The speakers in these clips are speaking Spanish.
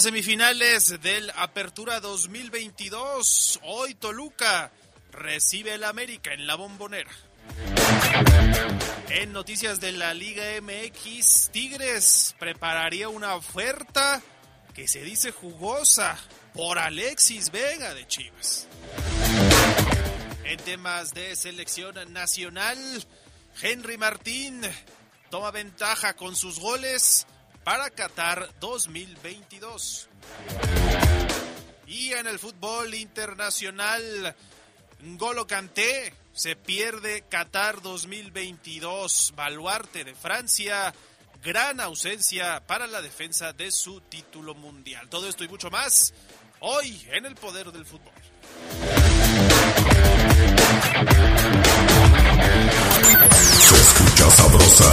Las semifinales del Apertura 2022. Hoy Toluca recibe el América en la bombonera. En noticias de la Liga MX, Tigres prepararía una oferta que se dice jugosa por Alexis Vega de Chivas. En temas de selección nacional, Henry Martín toma ventaja con sus goles para Qatar 2022. Y en el fútbol internacional, Golo Kanté se pierde Qatar 2022. Baluarte de Francia, gran ausencia para la defensa de su título mundial. Todo esto y mucho más hoy en el poder del fútbol. Se escucha sabrosa,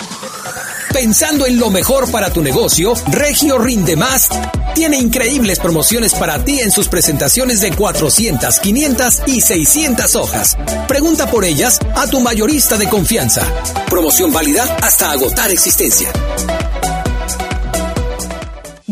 Pensando en lo mejor para tu negocio, Regio Rinde Más tiene increíbles promociones para ti en sus presentaciones de 400, 500 y 600 hojas. Pregunta por ellas a tu mayorista de confianza. Promoción válida hasta agotar existencia.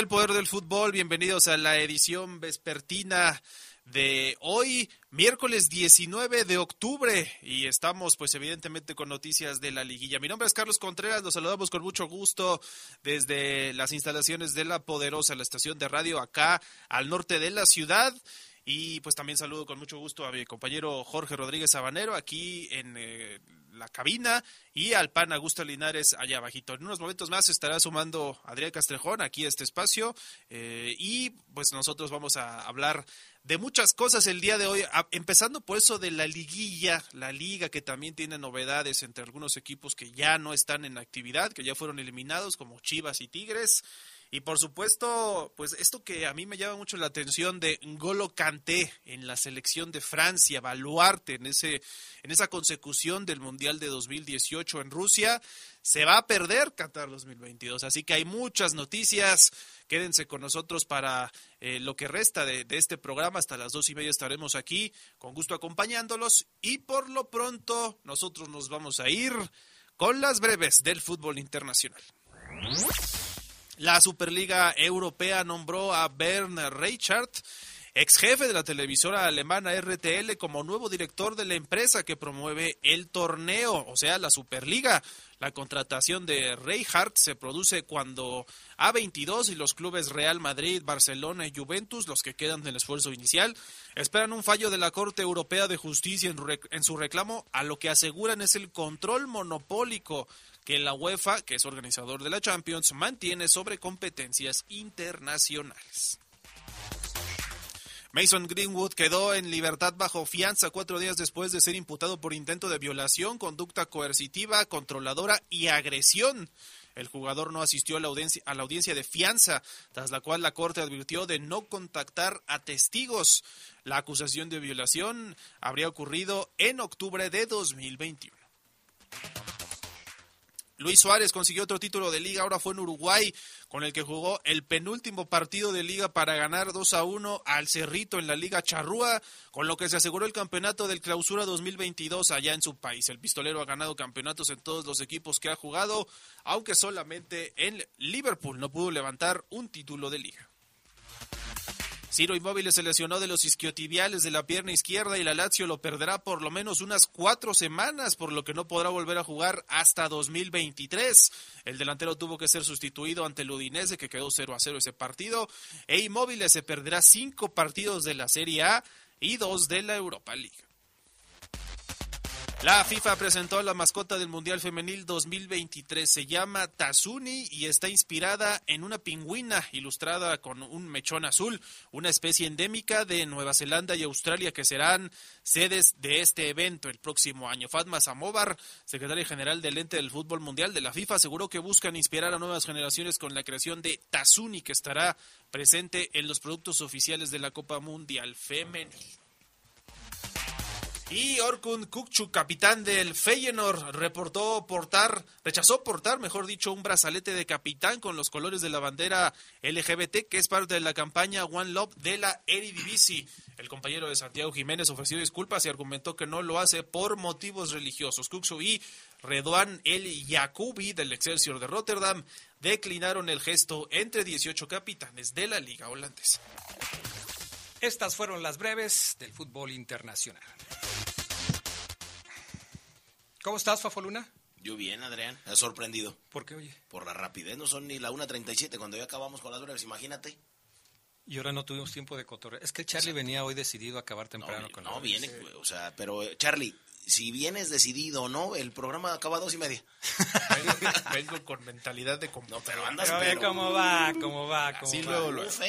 Del Poder del Fútbol? Bienvenidos a la edición vespertina de hoy, miércoles 19 de octubre, y estamos pues evidentemente con noticias de la liguilla. Mi nombre es Carlos Contreras, los saludamos con mucho gusto desde las instalaciones de La Poderosa, la estación de radio acá al norte de la ciudad. Y pues también saludo con mucho gusto a mi compañero Jorge Rodríguez Sabanero aquí en eh, la cabina y al pan Augusto Linares allá abajito. En unos momentos más estará sumando Adrián Castrejón aquí a este espacio eh, y pues nosotros vamos a hablar de muchas cosas el día de hoy, empezando por eso de la liguilla, la liga que también tiene novedades entre algunos equipos que ya no están en actividad, que ya fueron eliminados como Chivas y Tigres. Y por supuesto, pues esto que a mí me llama mucho la atención de Ngolo Kanté en la selección de Francia, Baluarte en ese en esa consecución del Mundial de 2018 en Rusia, se va a perder Qatar 2022. Así que hay muchas noticias. Quédense con nosotros para eh, lo que resta de, de, este programa. Hasta las dos y media estaremos aquí, con gusto acompañándolos. Y por lo pronto, nosotros nos vamos a ir con las breves del fútbol internacional. La Superliga Europea nombró a Bernd Reichert ex jefe de la televisora alemana RTL, como nuevo director de la empresa que promueve el torneo, o sea, la Superliga. La contratación de Reinhardt se produce cuando A22 y los clubes Real Madrid, Barcelona y Juventus, los que quedan del esfuerzo inicial, esperan un fallo de la Corte Europea de Justicia en su reclamo a lo que aseguran es el control monopólico que la UEFA, que es organizador de la Champions, mantiene sobre competencias internacionales. Mason Greenwood quedó en libertad bajo fianza cuatro días después de ser imputado por intento de violación, conducta coercitiva, controladora y agresión. El jugador no asistió a la, audiencia, a la audiencia de fianza, tras la cual la Corte advirtió de no contactar a testigos. La acusación de violación habría ocurrido en octubre de 2021. Luis Suárez consiguió otro título de liga, ahora fue en Uruguay, con el que jugó el penúltimo partido de liga para ganar 2 a 1 al Cerrito en la Liga Charrúa, con lo que se aseguró el campeonato del Clausura 2022 allá en su país. El pistolero ha ganado campeonatos en todos los equipos que ha jugado, aunque solamente en Liverpool no pudo levantar un título de liga. Ciro Inmóvil se lesionó de los isquiotibiales de la pierna izquierda y la Lazio lo perderá por lo menos unas cuatro semanas, por lo que no podrá volver a jugar hasta 2023. El delantero tuvo que ser sustituido ante el Udinese, que quedó 0 a 0 ese partido. E Inmóvil se perderá cinco partidos de la Serie A y dos de la Europa League. La FIFA presentó la mascota del Mundial Femenil 2023. Se llama Tazuni y está inspirada en una pingüina ilustrada con un mechón azul, una especie endémica de Nueva Zelanda y Australia que serán sedes de este evento el próximo año. Fatma Samovar, secretaria general del ente del fútbol mundial de la FIFA, aseguró que buscan inspirar a nuevas generaciones con la creación de Tazuni que estará presente en los productos oficiales de la Copa Mundial Femenil. Y Orkun Kukchu, capitán del Feyenoord, reportó portar, rechazó portar, mejor dicho, un brazalete de capitán con los colores de la bandera LGBT, que es parte de la campaña One Love de la Eredivisie. El compañero de Santiago Jiménez ofreció disculpas y argumentó que no lo hace por motivos religiosos. Kukchu y Redoan El Yacubi del Excelsior de Rotterdam declinaron el gesto entre 18 capitanes de la liga holandesa. Estas fueron las breves del fútbol internacional. ¿Cómo estás, Fafoluna? Yo bien, Adrián. Me ha sorprendido. ¿Por qué, oye? Por la rapidez. No son ni la 1.37 cuando ya acabamos con las breves, imagínate. Y ahora no tuvimos tiempo de cotorrear. Es que Charlie venía hoy decidido a acabar temprano no, con No, viene, o sea, pero Charlie, si vienes decidido o no, el programa acaba a dos y media. Vengo, con mentalidad de... No, pero andas... Pero, ¿Cómo va? ¿Cómo va? ¿Cómo Así va? luego, luego. Uf,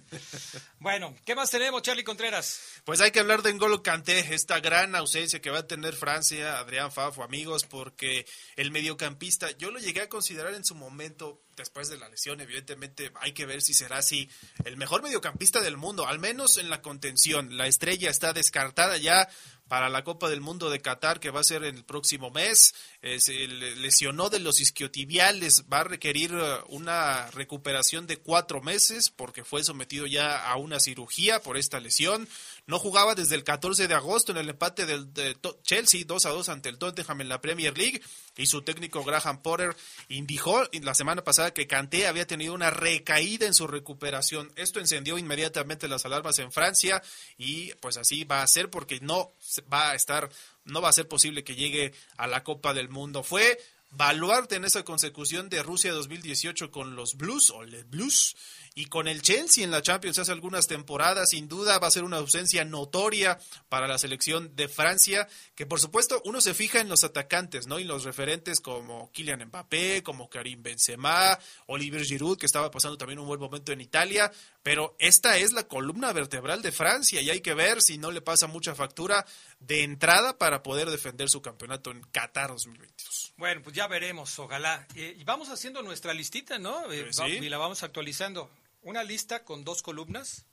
Bueno, ¿qué más tenemos, Charlie Contreras? Pues hay que hablar de N'Golo Kanté, esta gran ausencia que va a tener Francia, Adrián Fafo, amigos, porque el mediocampista, yo lo llegué a considerar en su momento, después de la lesión, evidentemente hay que ver si será así, el mejor mediocampista del mundo, al menos en la contención. La estrella está descartada ya para la Copa del Mundo de Qatar, que va a ser el próximo mes. Eh, se lesionó de los isquiotibiales, va a requerir uh, una recuperación de cuatro meses porque fue sometido ya a una cirugía por esta lesión. No jugaba desde el 14 de agosto en el empate del de Chelsea 2 a 2 ante el Tottenham en la Premier League y su técnico Graham Potter indicó la semana pasada que Kanté había tenido una recaída en su recuperación. Esto encendió inmediatamente las alarmas en Francia y pues así va a ser porque no va a estar no va a ser posible que llegue a la Copa del Mundo. Fue baluarte en esa consecución de Rusia 2018 con los Blues o les Blues y con el Chelsea en la Champions hace algunas temporadas, sin duda va a ser una ausencia notoria para la selección de Francia, que por supuesto uno se fija en los atacantes, ¿no? Y los referentes como Kylian Mbappé, como Karim Benzema, Olivier Giroud, que estaba pasando también un buen momento en Italia, pero esta es la columna vertebral de Francia y hay que ver si no le pasa mucha factura de entrada para poder defender su campeonato en Qatar 2022. Bueno, pues ya veremos, ojalá. Eh, y vamos haciendo nuestra listita, ¿no? Eh, sí. Y la vamos actualizando. Una lista con dos columnas.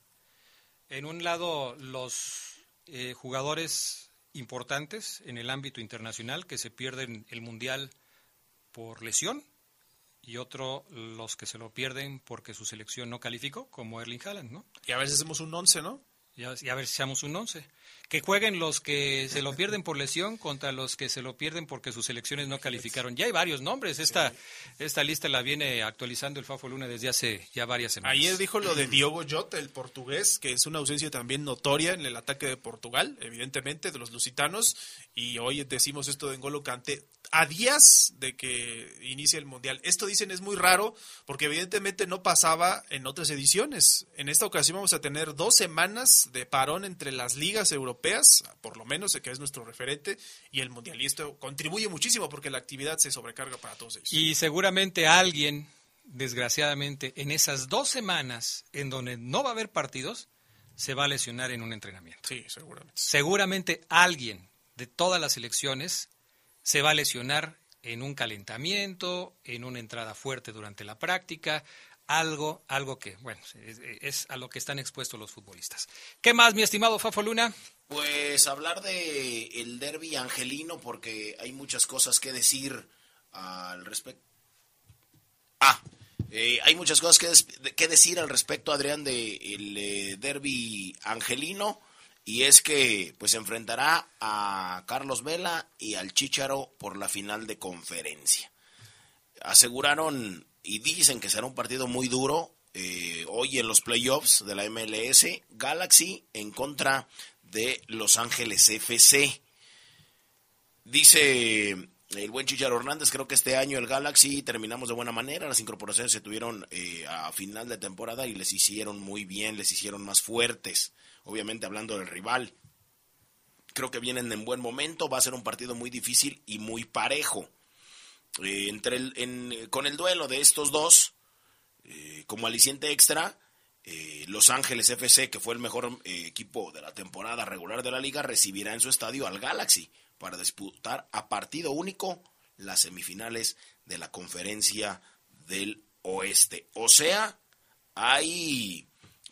En un lado, los eh, jugadores importantes en el ámbito internacional que se pierden el Mundial por lesión. Y otro, los que se lo pierden porque su selección no calificó, como Erling Haaland, ¿no? Y a veces hacemos un once, ¿no? Ya, ya a ver si echamos un 11. Que jueguen los que se lo pierden por lesión contra los que se lo pierden porque sus selecciones no calificaron. Ya hay varios nombres. Esta, esta lista la viene actualizando el Fafo Luna desde hace ya varias semanas. Ayer dijo lo de Diogo Jota, el portugués, que es una ausencia también notoria en el ataque de Portugal, evidentemente, de los lusitanos. Y hoy decimos esto de N'Golo Kanté a días de que inicie el Mundial. Esto dicen es muy raro porque evidentemente no pasaba en otras ediciones. En esta ocasión vamos a tener dos semanas de parón entre las ligas europeas, por lo menos que es nuestro referente, y el Mundial. Y esto contribuye muchísimo porque la actividad se sobrecarga para todos ellos. Y seguramente alguien, desgraciadamente, en esas dos semanas en donde no va a haber partidos, se va a lesionar en un entrenamiento. Sí, seguramente. Seguramente alguien de todas las elecciones se va a lesionar en un calentamiento, en una entrada fuerte durante la práctica, algo, algo que, bueno, es, a lo que están expuestos los futbolistas. ¿Qué más, mi estimado Fafo Luna? Pues hablar de el derby angelino, porque hay muchas cosas que decir al respecto. Ah, eh, hay muchas cosas que, que, decir al respecto, Adrián, del de el, eh, derby angelino y es que pues enfrentará a Carlos Vela y al Chicharo por la final de conferencia. Aseguraron y dicen que será un partido muy duro eh, hoy en los playoffs de la MLS, Galaxy en contra de Los Ángeles FC. Dice el buen Chicharo Hernández, creo que este año el Galaxy terminamos de buena manera, las incorporaciones se tuvieron eh, a final de temporada y les hicieron muy bien, les hicieron más fuertes obviamente hablando del rival. Creo que vienen en buen momento, va a ser un partido muy difícil y muy parejo. Eh, entre el, en, con el duelo de estos dos, eh, como aliciente extra, eh, Los Ángeles FC, que fue el mejor eh, equipo de la temporada regular de la liga, recibirá en su estadio al Galaxy para disputar a partido único las semifinales de la conferencia del oeste. O sea, hay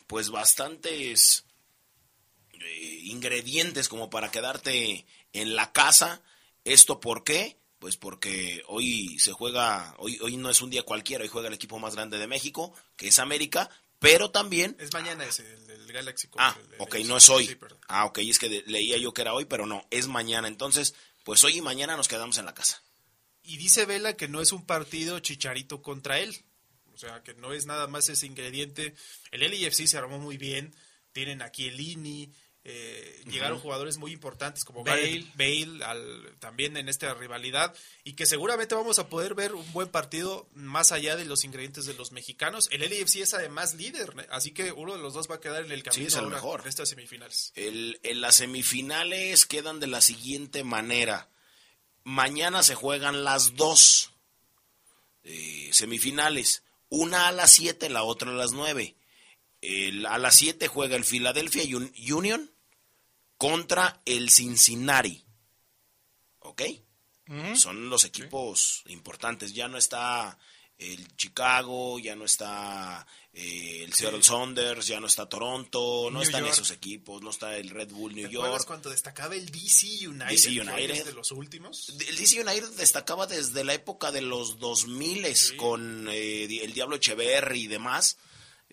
pues bastantes eh, ingredientes como para quedarte en la casa. ¿Esto por qué? Pues porque hoy se juega, hoy, hoy no es un día cualquiera, hoy juega el equipo más grande de México, que es América, pero también... Es mañana ese, el, Galaxy. Ah, el, ok, no es hoy. ah, ok, es que de, leía yo que era hoy, pero no, es mañana. Entonces, pues hoy y mañana nos quedamos en la casa. Y dice Vela que no es un partido chicharito contra él. O sea, que no es nada más ese ingrediente. El LIFC se armó muy bien. Tienen aquí el INI, eh, llegaron jugadores muy importantes como Bale, Bale al, también en esta rivalidad y que seguramente vamos a poder ver un buen partido más allá de los ingredientes de los mexicanos. El LFC es además líder, así que uno de los dos va a quedar en el camino sí, es el mejor. en estas semifinales. El, en las semifinales quedan de la siguiente manera. Mañana se juegan las dos eh, semifinales, una a las 7, la otra a las 9. El, a las 7 juega el Philadelphia Union contra el Cincinnati. ¿Ok? Uh -huh. Son los equipos sí. importantes. Ya no está el Chicago, ya no está eh, el Seattle sí. Saunders, ya no está Toronto, no New están York. esos equipos, no está el Red Bull New ¿Te York. cuando destacaba el DC United? DC United. de los últimos. El DC United destacaba desde la época de los 2000 sí. con eh, el Diablo Echeverry y demás.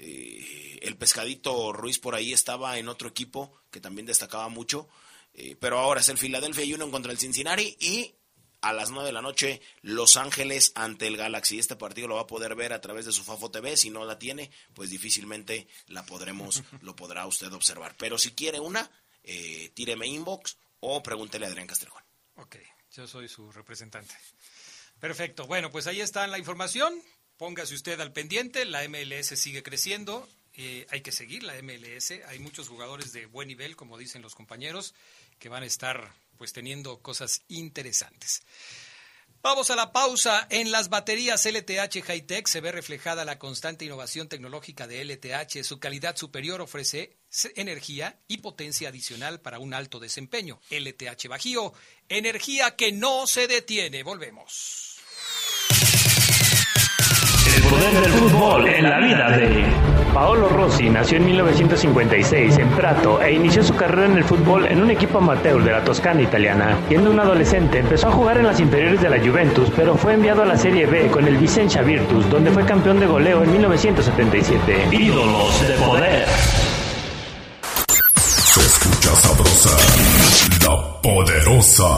Eh, el pescadito Ruiz por ahí estaba en otro equipo que también destacaba mucho, eh, pero ahora es el Philadelphia Union contra el Cincinnati y a las 9 de la noche Los Ángeles ante el Galaxy. Este partido lo va a poder ver a través de su Fafo TV, si no la tiene, pues difícilmente la podremos, lo podrá usted observar. Pero si quiere una, eh, tíreme inbox o pregúntele a Adrián Castrejón. Ok, yo soy su representante. Perfecto, bueno, pues ahí está la información. Póngase usted al pendiente, la MLS sigue creciendo, eh, hay que seguir la MLS, hay muchos jugadores de buen nivel, como dicen los compañeros, que van a estar pues teniendo cosas interesantes. Vamos a la pausa. En las baterías LTH Hightech se ve reflejada la constante innovación tecnológica de LTH. Su calidad superior ofrece energía y potencia adicional para un alto desempeño. LTH Bajío, energía que no se detiene. Volvemos poder del fútbol en la vida de Paolo Rossi nació en 1956 en Prato e inició su carrera en el fútbol en un equipo amateur de la Toscana italiana. Siendo un adolescente, empezó a jugar en las inferiores de la Juventus, pero fue enviado a la Serie B con el Vicenza Virtus, donde fue campeón de goleo en 1977. Ídolos de poder. Se escucha sabrosa, la poderosa.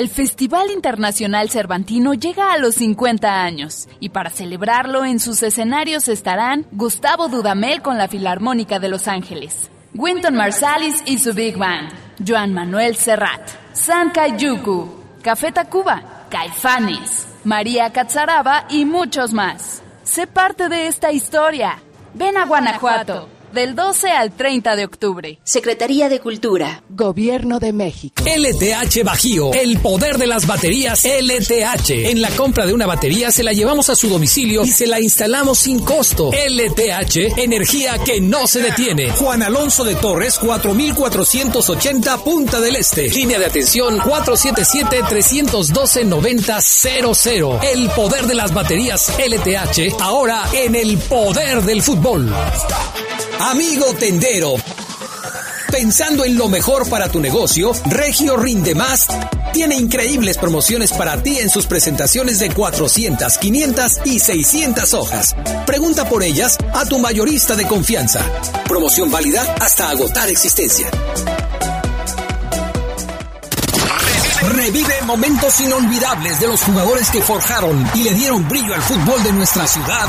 El Festival Internacional Cervantino llega a los 50 años y para celebrarlo en sus escenarios estarán Gustavo Dudamel con la Filarmónica de Los Ángeles, Winton Marsalis y su Big Band, Joan Manuel Serrat, San Yuku, Café Tacuba, Caifanes, María Catzaraba y muchos más. Sé parte de esta historia. Ven a Guanajuato del 12 al 30 de octubre. Secretaría de Cultura. Gobierno de México. LTH Bajío, el poder de las baterías LTH. En la compra de una batería se la llevamos a su domicilio y se la instalamos sin costo. LTH, energía que no se detiene. Juan Alonso de Torres, 4480 Punta del Este. Línea de atención 477-312-9000. El poder de las baterías LTH, ahora en el poder del fútbol. Amigo tendero, pensando en lo mejor para tu negocio, Regio Rinde Más tiene increíbles promociones para ti en sus presentaciones de 400, 500 y 600 hojas. Pregunta por ellas a tu mayorista de confianza. Promoción válida hasta agotar existencia. Revive momentos inolvidables de los jugadores que forjaron y le dieron brillo al fútbol de nuestra ciudad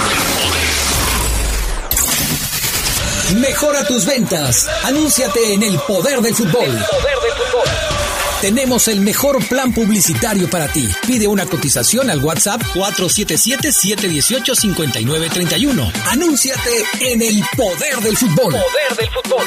Mejora tus ventas. Anúnciate en el poder del fútbol. Tenemos el mejor plan publicitario para ti. Pide una cotización al WhatsApp 477-718-5931. Anúnciate en el poder del fútbol. Poder del fútbol.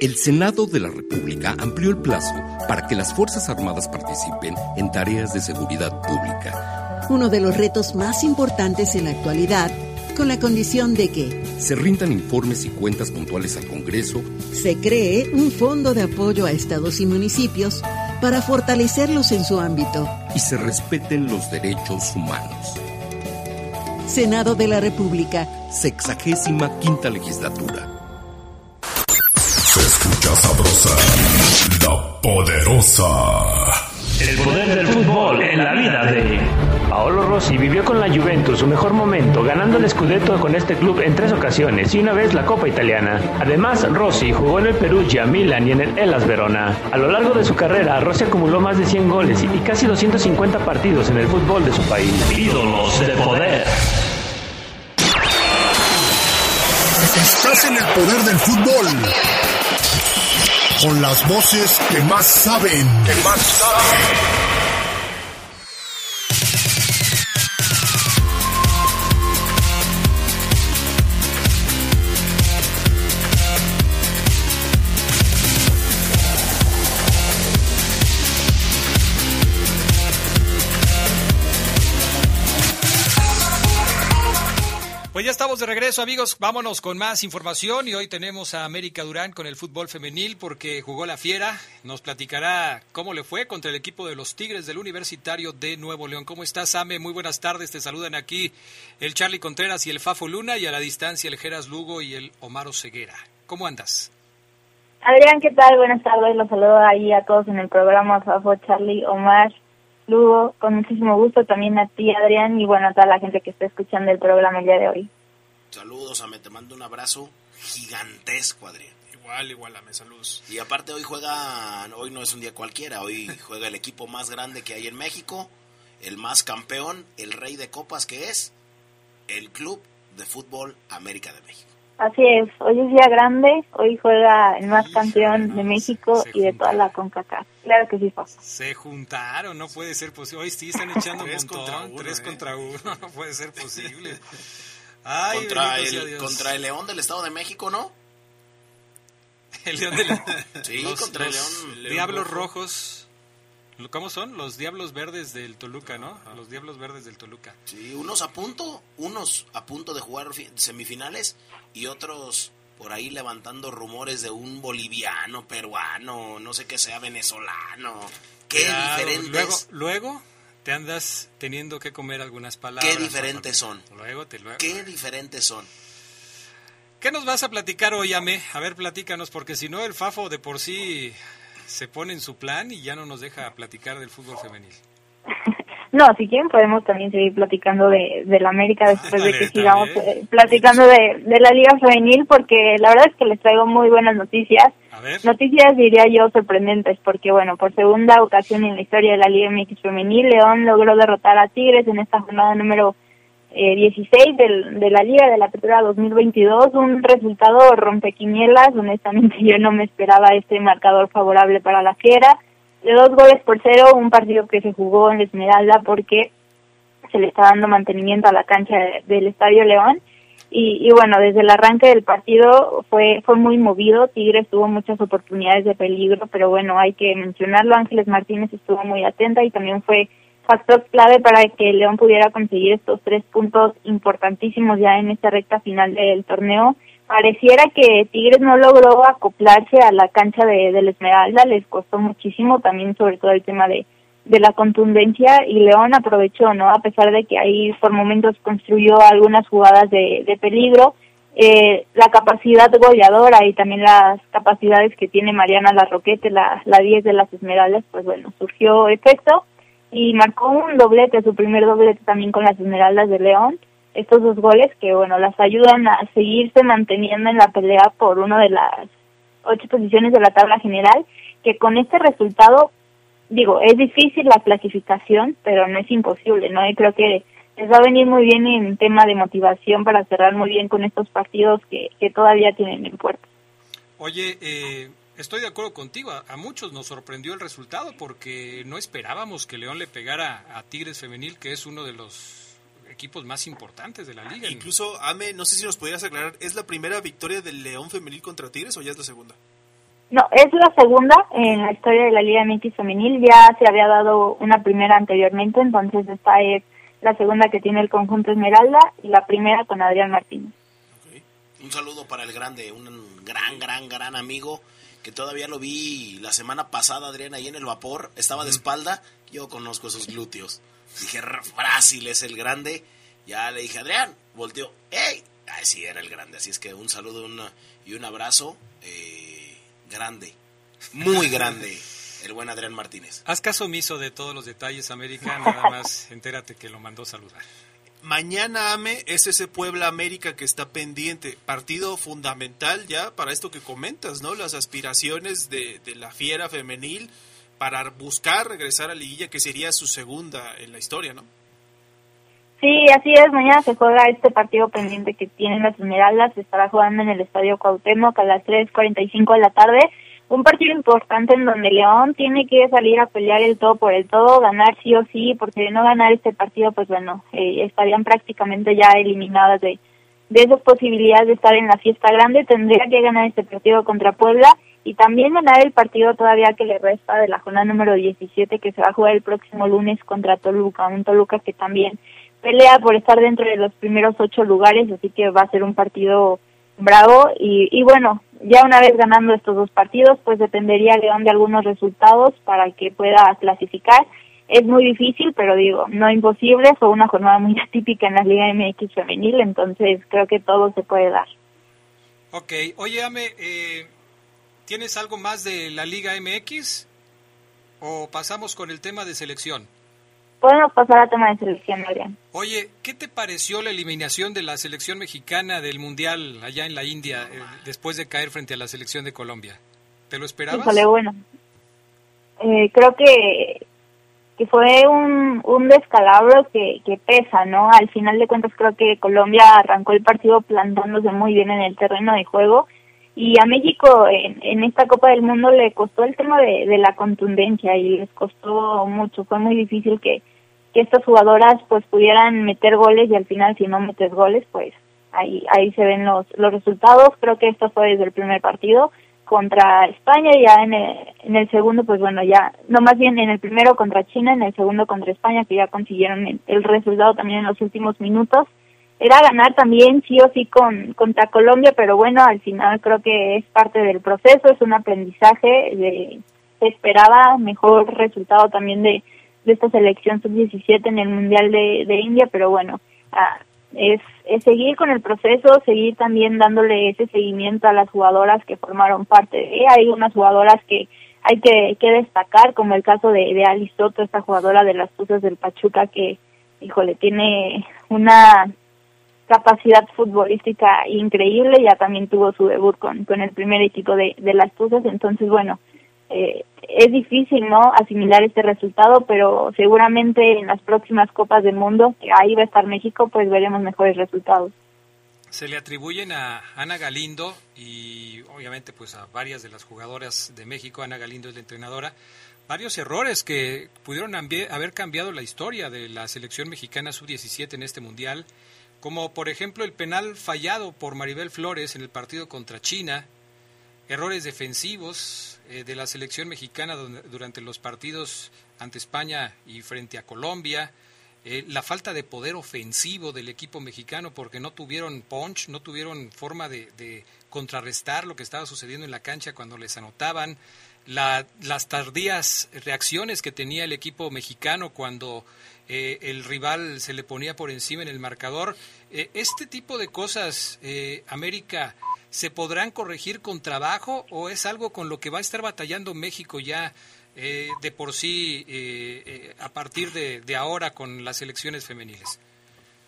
El Senado de la República amplió el plazo para que las Fuerzas Armadas participen en tareas de seguridad pública. Uno de los retos más importantes en la actualidad con la condición de que se rindan informes y cuentas puntuales al Congreso, se cree un fondo de apoyo a estados y municipios para fortalecerlos en su ámbito y se respeten los derechos humanos. Senado de la República. Sexagésima quinta legislatura. Se escucha sabrosa, la poderosa. El poder del fútbol en la vida de Paolo Rossi vivió con la Juventus su mejor momento, ganando el Scudetto con este club en tres ocasiones y una vez la Copa Italiana. Además, Rossi jugó en el Perugia, Milan y en el Elas Verona. A lo largo de su carrera, Rossi acumuló más de 100 goles y casi 250 partidos en el fútbol de su país. Ídolos de poder. Estás en el poder del fútbol con las voces que más saben. Que más saben. Estamos de regreso, amigos. Vámonos con más información y hoy tenemos a América Durán con el fútbol femenil porque jugó la Fiera. Nos platicará cómo le fue contra el equipo de los Tigres del Universitario de Nuevo León. ¿Cómo estás, Ame? Muy buenas tardes. Te saludan aquí el Charlie Contreras y el Fafo Luna y a la distancia el Geras Lugo y el Omaro Ceguera. ¿Cómo andas? Adrián, ¿qué tal? Buenas tardes. Los saludo ahí a todos en el programa Fafo, Charlie, Omar. Lugo, con muchísimo gusto también a ti, Adrián, y bueno, a toda la gente que está escuchando el programa el día de hoy. Saludos, Ame, te mando un abrazo gigantesco, Adrián. Igual, igual, Ame, saludos. Y aparte hoy juega, hoy no es un día cualquiera, hoy juega el equipo más grande que hay en México, el más campeón, el rey de copas que es, el Club de Fútbol América de México. Así es, hoy es día grande, hoy juega el más campeón de México y de toda la CONCACAF. Claro que sí, pasa. Se juntaron, no puede ser posible. Hoy sí están echando un montón, contra uno, tres ¿eh? contra uno, no puede ser posible. Ay, contra, el, contra el León del Estado de México, ¿no? El León del Sí, contra el León. Diablos Rojos ¿Cómo son? Los Diablos Verdes del Toluca, ¿no? Los Diablos Verdes del Toluca. Sí, unos a punto, unos a punto de jugar semifinales y otros por ahí levantando rumores de un boliviano, peruano, no sé qué sea, venezolano. Qué diferentes. Luego, luego te andas teniendo que comer algunas palabras. Qué diferentes son. Luego te luego. Qué diferentes son. ¿Qué nos vas a platicar hoy, Ame? A ver, platícanos, porque si no, el Fafo de por sí se pone en su plan y ya no nos deja platicar del fútbol femenil. No, si quieren podemos también seguir platicando de, de la América después de que sigamos eh, platicando de, de la Liga Femenil, porque la verdad es que les traigo muy buenas noticias. Noticias diría yo sorprendentes, porque bueno, por segunda ocasión en la historia de la Liga MX Femenil, León logró derrotar a Tigres en esta jornada número eh, 16 del, de la Liga de la Apertura 2022, un resultado rompequinielas, honestamente yo no me esperaba este marcador favorable para la Fiera de dos goles por cero, un partido que se jugó en Esmeralda porque se le está dando mantenimiento a la cancha del Estadio León. Y, y, bueno, desde el arranque del partido fue, fue muy movido, Tigres tuvo muchas oportunidades de peligro, pero bueno, hay que mencionarlo, Ángeles Martínez estuvo muy atenta y también fue factor clave para que León pudiera conseguir estos tres puntos importantísimos ya en esta recta final del torneo. Pareciera que Tigres no logró acoplarse a la cancha de, del Esmeralda, les costó muchísimo también sobre todo el tema de, de la contundencia y León aprovechó, ¿no? A pesar de que ahí por momentos construyó algunas jugadas de, de peligro, eh, la capacidad goleadora y también las capacidades que tiene Mariana Larroquete, la, la 10 de las Esmeraldas, pues bueno, surgió efecto y marcó un doblete, su primer doblete también con las Esmeraldas de León estos dos goles que, bueno, las ayudan a seguirse manteniendo en la pelea por una de las ocho posiciones de la tabla general, que con este resultado, digo, es difícil la clasificación, pero no es imposible, ¿no? Y creo que les va a venir muy bien en tema de motivación para cerrar muy bien con estos partidos que, que todavía tienen en puerta. Oye, eh, estoy de acuerdo contigo, a, a, muchos nos sorprendió el resultado porque no esperábamos que León le pegara a Tigres Femenil, que es uno de los equipos más importantes de la liga. Incluso, Ame, no sé si nos podrías aclarar, ¿es la primera victoria del León femenil contra Tigres o ya es la segunda? No, es la segunda en la historia de la Liga MX femenil. Ya se había dado una primera anteriormente, entonces esta es la segunda que tiene el conjunto Esmeralda y la primera con Adrián Martínez. Un saludo para el grande, un gran, gran, gran amigo que todavía lo vi la semana pasada, Adrián, ahí en el vapor, estaba de espalda, yo conozco esos glúteos. Dije, Brasil es el grande. Ya le dije, Adrián, volteó, ¡ey! Ay, sí, era el grande. Así es que un saludo y un abrazo eh, grande, muy grande, el buen Adrián Martínez. Haz caso omiso de todos los detalles, América, nada más entérate que lo mandó saludar. Mañana, Ame, es ese Puebla América que está pendiente. Partido fundamental ya para esto que comentas, ¿no? Las aspiraciones de, de la fiera femenil para buscar regresar a Liguilla, que sería su segunda en la historia, ¿no? Sí, así es. Mañana se juega este partido pendiente que tienen las Esmeraldas. Estará jugando en el Estadio Cuauhtémoc a las 3.45 de la tarde. Un partido importante en donde León tiene que salir a pelear el todo por el todo, ganar sí o sí, porque de no ganar este partido, pues bueno, eh, estarían prácticamente ya eliminadas de, de esas posibilidades de estar en la fiesta grande. Tendría que ganar este partido contra Puebla y también ganar el partido todavía que le resta de la jornada número 17 que se va a jugar el próximo lunes contra Toluca, un Toluca que también pelea por estar dentro de los primeros ocho lugares, así que va a ser un partido bravo y, bueno, ya una vez ganando estos dos partidos, pues dependería León de algunos resultados para que pueda clasificar. Es muy difícil, pero digo, no imposible, fue una jornada muy atípica en la Liga MX femenil, entonces creo que todo se puede dar. Ok, oye, Ame, eh, ¿Tienes algo más de la Liga MX? ¿O pasamos con el tema de selección? Podemos pasar al tema de selección, Adrián. Oye, ¿qué te pareció la eliminación de la selección mexicana del Mundial allá en la India eh, después de caer frente a la selección de Colombia? ¿Te lo esperabas? Híjole, bueno. Eh, creo que, que fue un, un descalabro que, que pesa, ¿no? Al final de cuentas creo que Colombia arrancó el partido plantándose muy bien en el terreno de juego y a México en, en, esta Copa del Mundo le costó el tema de, la contundencia y les costó mucho, fue muy difícil que, estas jugadoras pues pudieran meter goles y al final si no metes goles pues ahí ahí se ven los, los resultados, creo que esto fue desde el primer partido contra España y ya en el, en el segundo pues bueno ya, no más bien en el primero contra China, en el segundo contra España que ya consiguieron el resultado también en los últimos minutos era ganar también sí o sí con contra Colombia, pero bueno, al final creo que es parte del proceso, es un aprendizaje de, se esperaba mejor resultado también de, de esta selección sub-17 en el Mundial de, de India, pero bueno, ah, es, es seguir con el proceso, seguir también dándole ese seguimiento a las jugadoras que formaron parte de Hay unas jugadoras que hay que, que destacar, como el caso de, de Ali Soto, esta jugadora de las Tuzas del Pachuca que, híjole, tiene una capacidad futbolística increíble, ya también tuvo su debut con, con el primer equipo de, de las Tuzas, entonces bueno, eh, es difícil no asimilar este resultado, pero seguramente en las próximas Copas del Mundo, que ahí va a estar México, pues veremos mejores resultados. Se le atribuyen a Ana Galindo y obviamente pues a varias de las jugadoras de México, Ana Galindo es la entrenadora, varios errores que pudieron haber cambiado la historia de la selección mexicana sub-17 en este mundial, como por ejemplo el penal fallado por Maribel Flores en el partido contra China, errores defensivos eh, de la selección mexicana durante los partidos ante España y frente a Colombia, eh, la falta de poder ofensivo del equipo mexicano porque no tuvieron punch, no tuvieron forma de, contrarrestar lo que estaba sucediendo en la cancha cuando les anotaban, las tardías reacciones que tenía el equipo mexicano cuando eh, el rival se le ponía por encima en el marcador. este tipo de cosas, América, ¿se podrán corregir con trabajo o es algo con lo que va a estar batallando México ya eh, de por sí eh, eh, a partir de, ahora con las elecciones femeniles?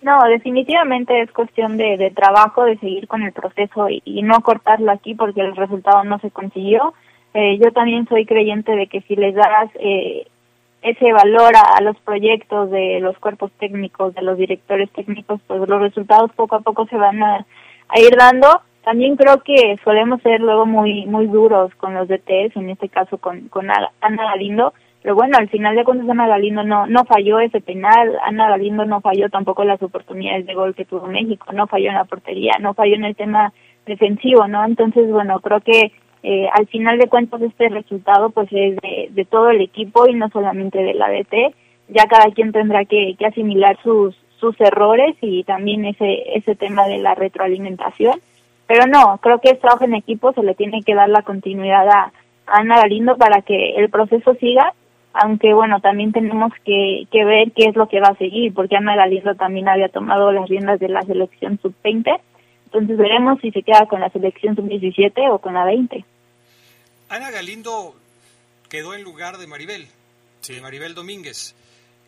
No, definitivamente es cuestión de, trabajo, de seguir con el proceso y, no cortarlo aquí porque el resultado no se consiguió. yo también soy creyente de que si les das ese valor a, los proyectos de los cuerpos técnicos, de los directores técnicos, pues los resultados poco a poco se van a ir dando también creo que solemos ser luego muy muy duros con los DTs, en este caso con, con Ana Galindo, pero bueno, al final de cuentas Ana Galindo no, no falló ese penal, Ana Galindo no falló tampoco las oportunidades de gol que tuvo México, no falló en la portería, no falló en el tema defensivo, ¿no? Entonces, bueno, creo que eh, al final de cuentas este resultado pues es de, todo el equipo y no solamente de la DT, ya cada quien tendrá que, que asimilar sus, sus errores y también ese, ese tema de la retroalimentación. Pero no, creo que es trabajo en equipo, se le tiene que dar la continuidad a, Ana Galindo para que el proceso siga, aunque bueno, también tenemos que, que ver qué es lo que va a seguir, porque Ana Galindo también había tomado las riendas de la selección sub-20, entonces veremos si se queda con la selección sub-17 o con la 20. Ana Galindo quedó en lugar de Maribel, de Maribel Domínguez.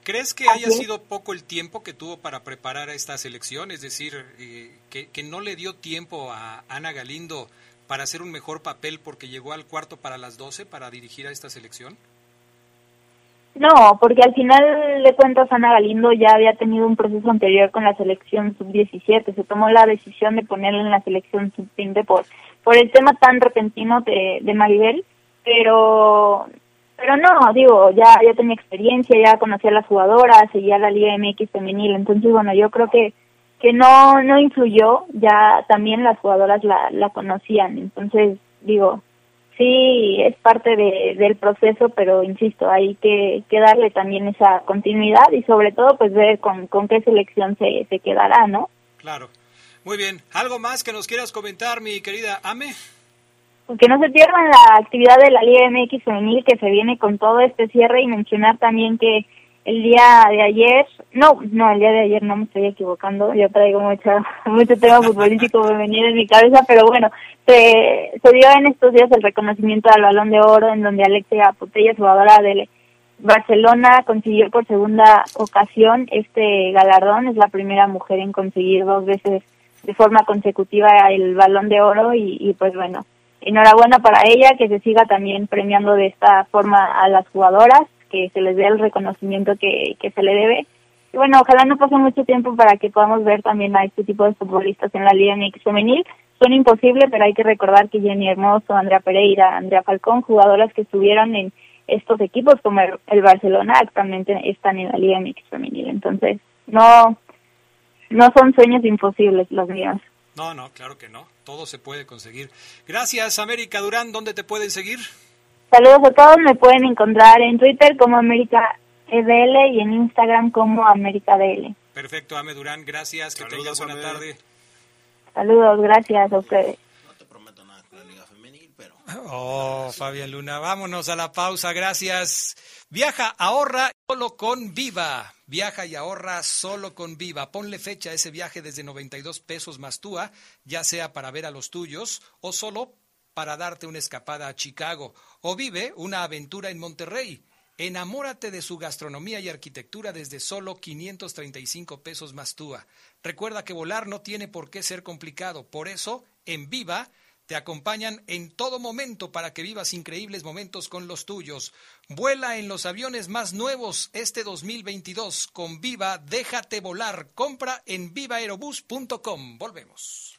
¿Crees que haya sido poco el tiempo que tuvo para preparar a esta selección? Es decir, eh, que, no le dio tiempo a Ana Galindo para hacer un mejor papel porque llegó al cuarto para las 12 para dirigir a esta selección? No, porque al final de cuentas Ana Galindo ya había tenido un proceso anterior con la selección sub-17. Se tomó la decisión de ponerla en la selección sub-20 por, por el tema tan repentino de, de Maribel, pero pero no, digo, ya, ya tenía experiencia, ya conocía a las jugadoras, seguía la Liga MX femenil, entonces bueno, yo creo que que no no influyó, ya también las jugadoras la, la conocían, entonces digo, sí es parte de, del proceso, pero insisto, hay que, que darle también esa continuidad y sobre todo pues ver con, con qué selección se, se quedará, ¿no? Claro. Muy bien. ¿Algo más que nos quieras comentar, mi querida Ame? que no se pierdan la actividad de la Liga MX femenil que se viene con todo este cierre y mencionar también que el día de ayer, no, no, el día de ayer no me estoy equivocando, yo traigo mucha, mucho tema futbolístico femenil en mi cabeza, pero bueno, se, se dio en estos días el reconocimiento al Balón de Oro en donde Alexia Putella, jugadora de Barcelona, consiguió por segunda ocasión este galardón, es la primera mujer en conseguir dos veces de forma consecutiva el Balón de Oro y, y pues bueno, enhorabuena para ella, que se siga también premiando de esta forma a las jugadoras, que se les dé el reconocimiento que, que se le debe. Y bueno, ojalá no pase mucho tiempo para que podamos ver también a este tipo de futbolistas en la Liga MX femenil. Son imposibles, pero hay que recordar que Jenny Hermoso, Andrea Pereira, Andrea Falcón, jugadoras que estuvieron en estos equipos como el, Barcelona, actualmente están en la Liga MX femenil. Entonces, no, no son sueños imposibles los míos. No, no, claro que no. Todo se puede conseguir. Gracias, América Durán. ¿Dónde te pueden seguir? Saludos a todos. Me pueden encontrar en Twitter como América EDL y en Instagram como América DL. Perfecto, Ame Durán. Gracias. Que tengas buena tarde. Saludos, gracias a ustedes. No te prometo nada con la Liga Femenil, pero Oh, Fabián Luna, vámonos a la pausa, gracias. Viaja, ahorra solo con Viva. Viaja y ahorra solo con Viva. Ponle fecha a ese viaje desde 92 pesos más túa, ya sea para ver a los tuyos o solo para darte una escapada a Chicago. O vive una aventura en Monterrey. Enamórate de su gastronomía y arquitectura desde solo 535 pesos más túa. Recuerda que volar no tiene por qué ser complicado. Por eso, en Viva te acompañan en todo momento para que vivas increíbles momentos con los tuyos. Vuela en los aviones más nuevos este 2022 con Viva, déjate volar. Compra en vivaerobus.com. Volvemos.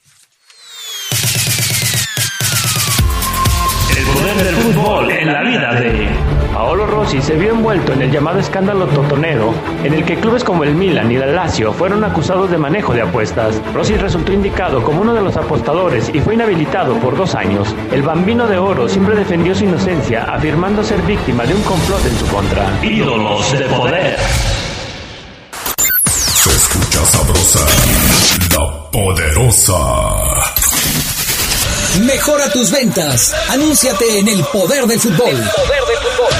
Poder del fútbol en la vida de Paolo Rossi se vio envuelto en el llamado escándalo totonero, en el que clubes como el Milan y el Lazio fueron acusados de manejo de apuestas. Rossi resultó indicado como uno de los apostadores y fue inhabilitado por dos años. El bambino de oro siempre defendió su inocencia, afirmando ser víctima de un complot en su contra. Ídolos de poder. Se escucha sabrosa, la poderosa. Mejora tus ventas. Anúnciate en el poder del fútbol. poder del fútbol.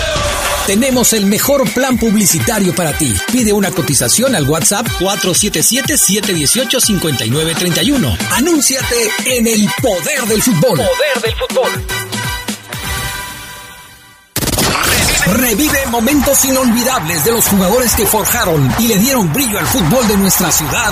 Tenemos el mejor plan publicitario para ti. Pide una cotización al WhatsApp 477-718-5931. Anúnciate en el poder del fútbol. Poder del fútbol. Revive momentos inolvidables de los jugadores que forjaron y le dieron brillo al fútbol de nuestra ciudad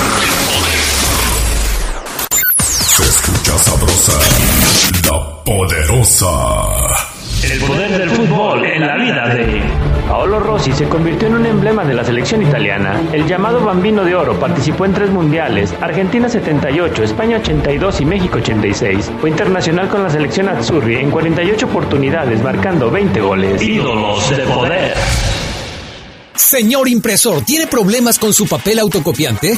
La poderosa. El poder del fútbol en la vida de Paolo Rossi se convirtió en un emblema de la selección italiana. El llamado Bambino de Oro participó en tres mundiales, Argentina 78, España 82 y México 86. Fue internacional con la selección Azzurri en 48 oportunidades, marcando 20 goles. Ídolos de poder. Señor impresor, ¿tiene problemas con su papel autocopiante?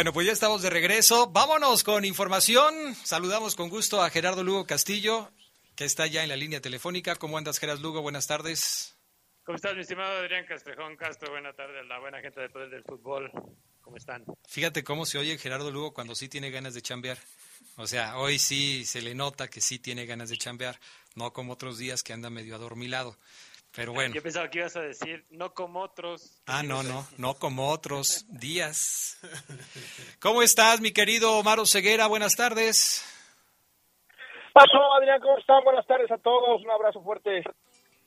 Bueno, pues ya estamos de regreso. Vámonos con información. Saludamos con gusto a Gerardo Lugo Castillo, que está ya en la línea telefónica. ¿Cómo andas, Gerardo Lugo? Buenas tardes. ¿Cómo estás, mi estimado Adrián Castrejón Castro? Buenas tardes, la buena gente del Poder del Fútbol. ¿Cómo están? Fíjate cómo se oye Gerardo Lugo cuando sí tiene ganas de chambear. O sea, hoy sí se le nota que sí tiene ganas de chambear, no como otros días que anda medio adormilado. Pero bueno. Yo pensaba que ibas a decir, no como otros. Ah, no, no, no como otros días. ¿Cómo estás, mi querido Omar Ceguera? Buenas tardes. Pasó, Adrián, ¿cómo están? Buenas tardes a todos, un abrazo fuerte.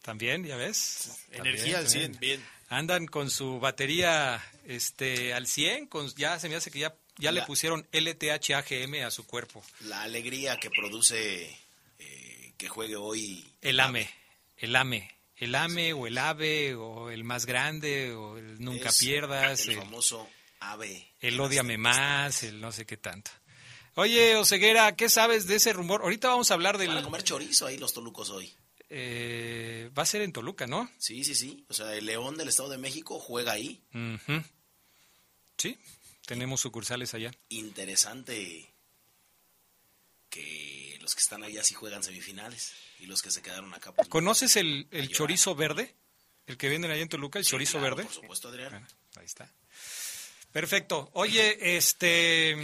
También, ya ves. Energía al 100, bien. Andan con su batería este al 100, con, ya se me hace que ya, ya le pusieron LTH-AGM a su cuerpo. La alegría que produce eh, que juegue hoy. El AME, el AME. El AME o el AVE o el más grande o el nunca Es pierdas. El famoso AVE. El odiame más, el no sé qué tanto. Oye, Oseguera, ¿qué sabes de ese rumor? Ahorita vamos a hablar del... Van a comer chorizo ahí los tolucos hoy. Eh, va a ser en Toluca, ¿no? Sí, sí, sí. O sea, el León del Estado de México juega ahí. Sí, tenemos sucursales allá. Interesante que los que están allá sí juegan semifinales y los que se quedaron acá. pues, ¿Conoces el, el chorizo verde? El que venden allá en Toluca, el Sí, chorizo claro, verde. Por supuesto, Adrián. Bueno, ahí está. Perfecto. Oye, este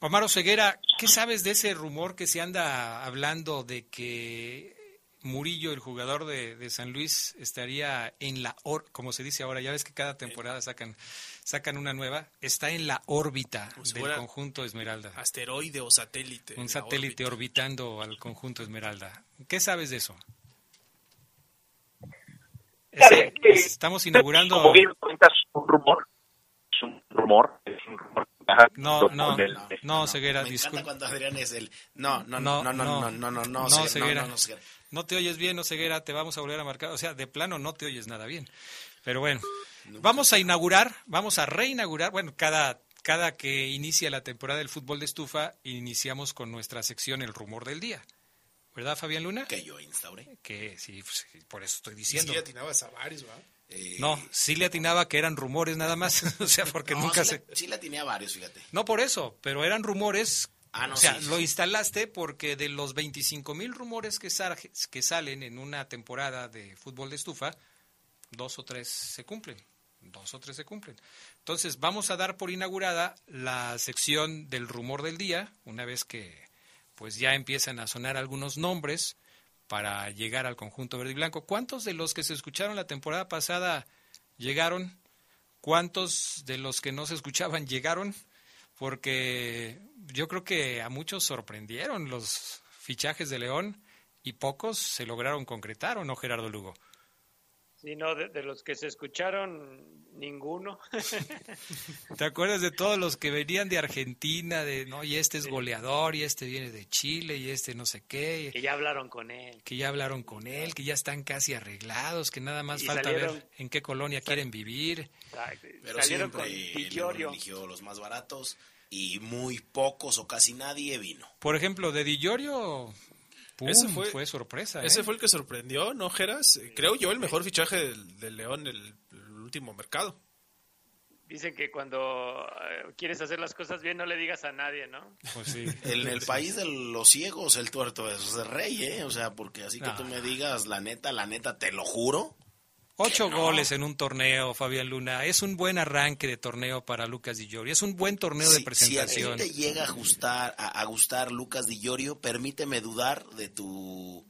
Omar Ceguera, ¿qué sabes de ese rumor que se anda hablando de que Murillo, el jugador de, de San Luis, estaría en la or, como se dice ahora? Ya ves que cada temporada sacan sacan una nueva, está en la órbita si del conjunto Esmeralda. Asteroide o satélite. Un satélite órbita. orbitando al conjunto Esmeralda. ¿Qué sabes de eso? Sabe Estamos inaugurando... Como bien cuentas, un rumor. Es un rumor. Es un rumor. No, no, Del- no, Ceguera, Me disculpa. encanta cuando Adrián es el... No, no, No, no, no, no, no, no, no, no, no, Ceguera. no, no, Ceguera. No te oyes bien, no ceguera, te vamos a volver a marcar. O sea, de plano no te oyes nada bien. Pero bueno, vamos a inaugurar, vamos a reinaugurar. Bueno, cada, cada que inicia la temporada del fútbol de estufa, iniciamos con nuestra sección El Rumor del Día. ¿Verdad, Fabián Luna? Que yo instauré. Que sí, pues, sí, por eso estoy Sí, diciendo. le atinabas a varios, ¿va? Eh, No, sí le atinaba que eran rumores nada más. o sea, porque no, nunca sí se. sí la tenía varios, fíjate. No por eso, pero eran rumores. Ah, no, o sea, sí, sí, lo sí. instalaste porque de los 25 mil rumores que, sal- que salen en una temporada de fútbol de estufa, dos o tres se cumplen. Dos o tres se cumplen. Entonces, vamos a dar por inaugurada la sección del rumor del día, una vez que pues ya empiezan a sonar algunos nombres para llegar al conjunto verde y blanco. ¿Cuántos de los que se escucharon la temporada pasada llegaron? ¿Cuántos de los que no se escuchaban llegaron? Porque yo creo que a muchos sorprendieron los fichajes de León y pocos se lograron concretar, ¿o no, Gerardo Lugo? Sí, no, de, de los que se escucharon, ninguno. ¿Te acuerdas de todos los que venían de Argentina, de no, y este es goleador, y este viene de Chile, y este no sé qué, que ya hablaron con él. que ya hablaron con él, que ya están casi arreglados, que nada más Y falta salieron- ver en qué colonia quieren vivir? Pero Salieron siempre con eligió los más baratos y muy pocos o casi nadie vino. Por ejemplo, de Di Giorgio, pum, Ese fue, fue- sorpresa. Ese ¿eh? fue el que sorprendió, ¿no, Geras? Creo yo el mejor fichaje del, del León del, del último mercado. Dicen que cuando eh, quieres hacer las cosas bien no le digas a nadie, ¿no? Pues sí. En el país de los ciegos, el tuerto es rey, ¿eh? O sea, porque así que No. tú me digas la neta, la neta, te lo juro. Ocho goles en un torneo, Fabián Luna. Es un buen arranque de torneo para Lucas Di Giorgio. Es un buen torneo de presentación. Si a ti te llega a gustar, a, a gustar Lucas Di Llorio, permíteme dudar de tu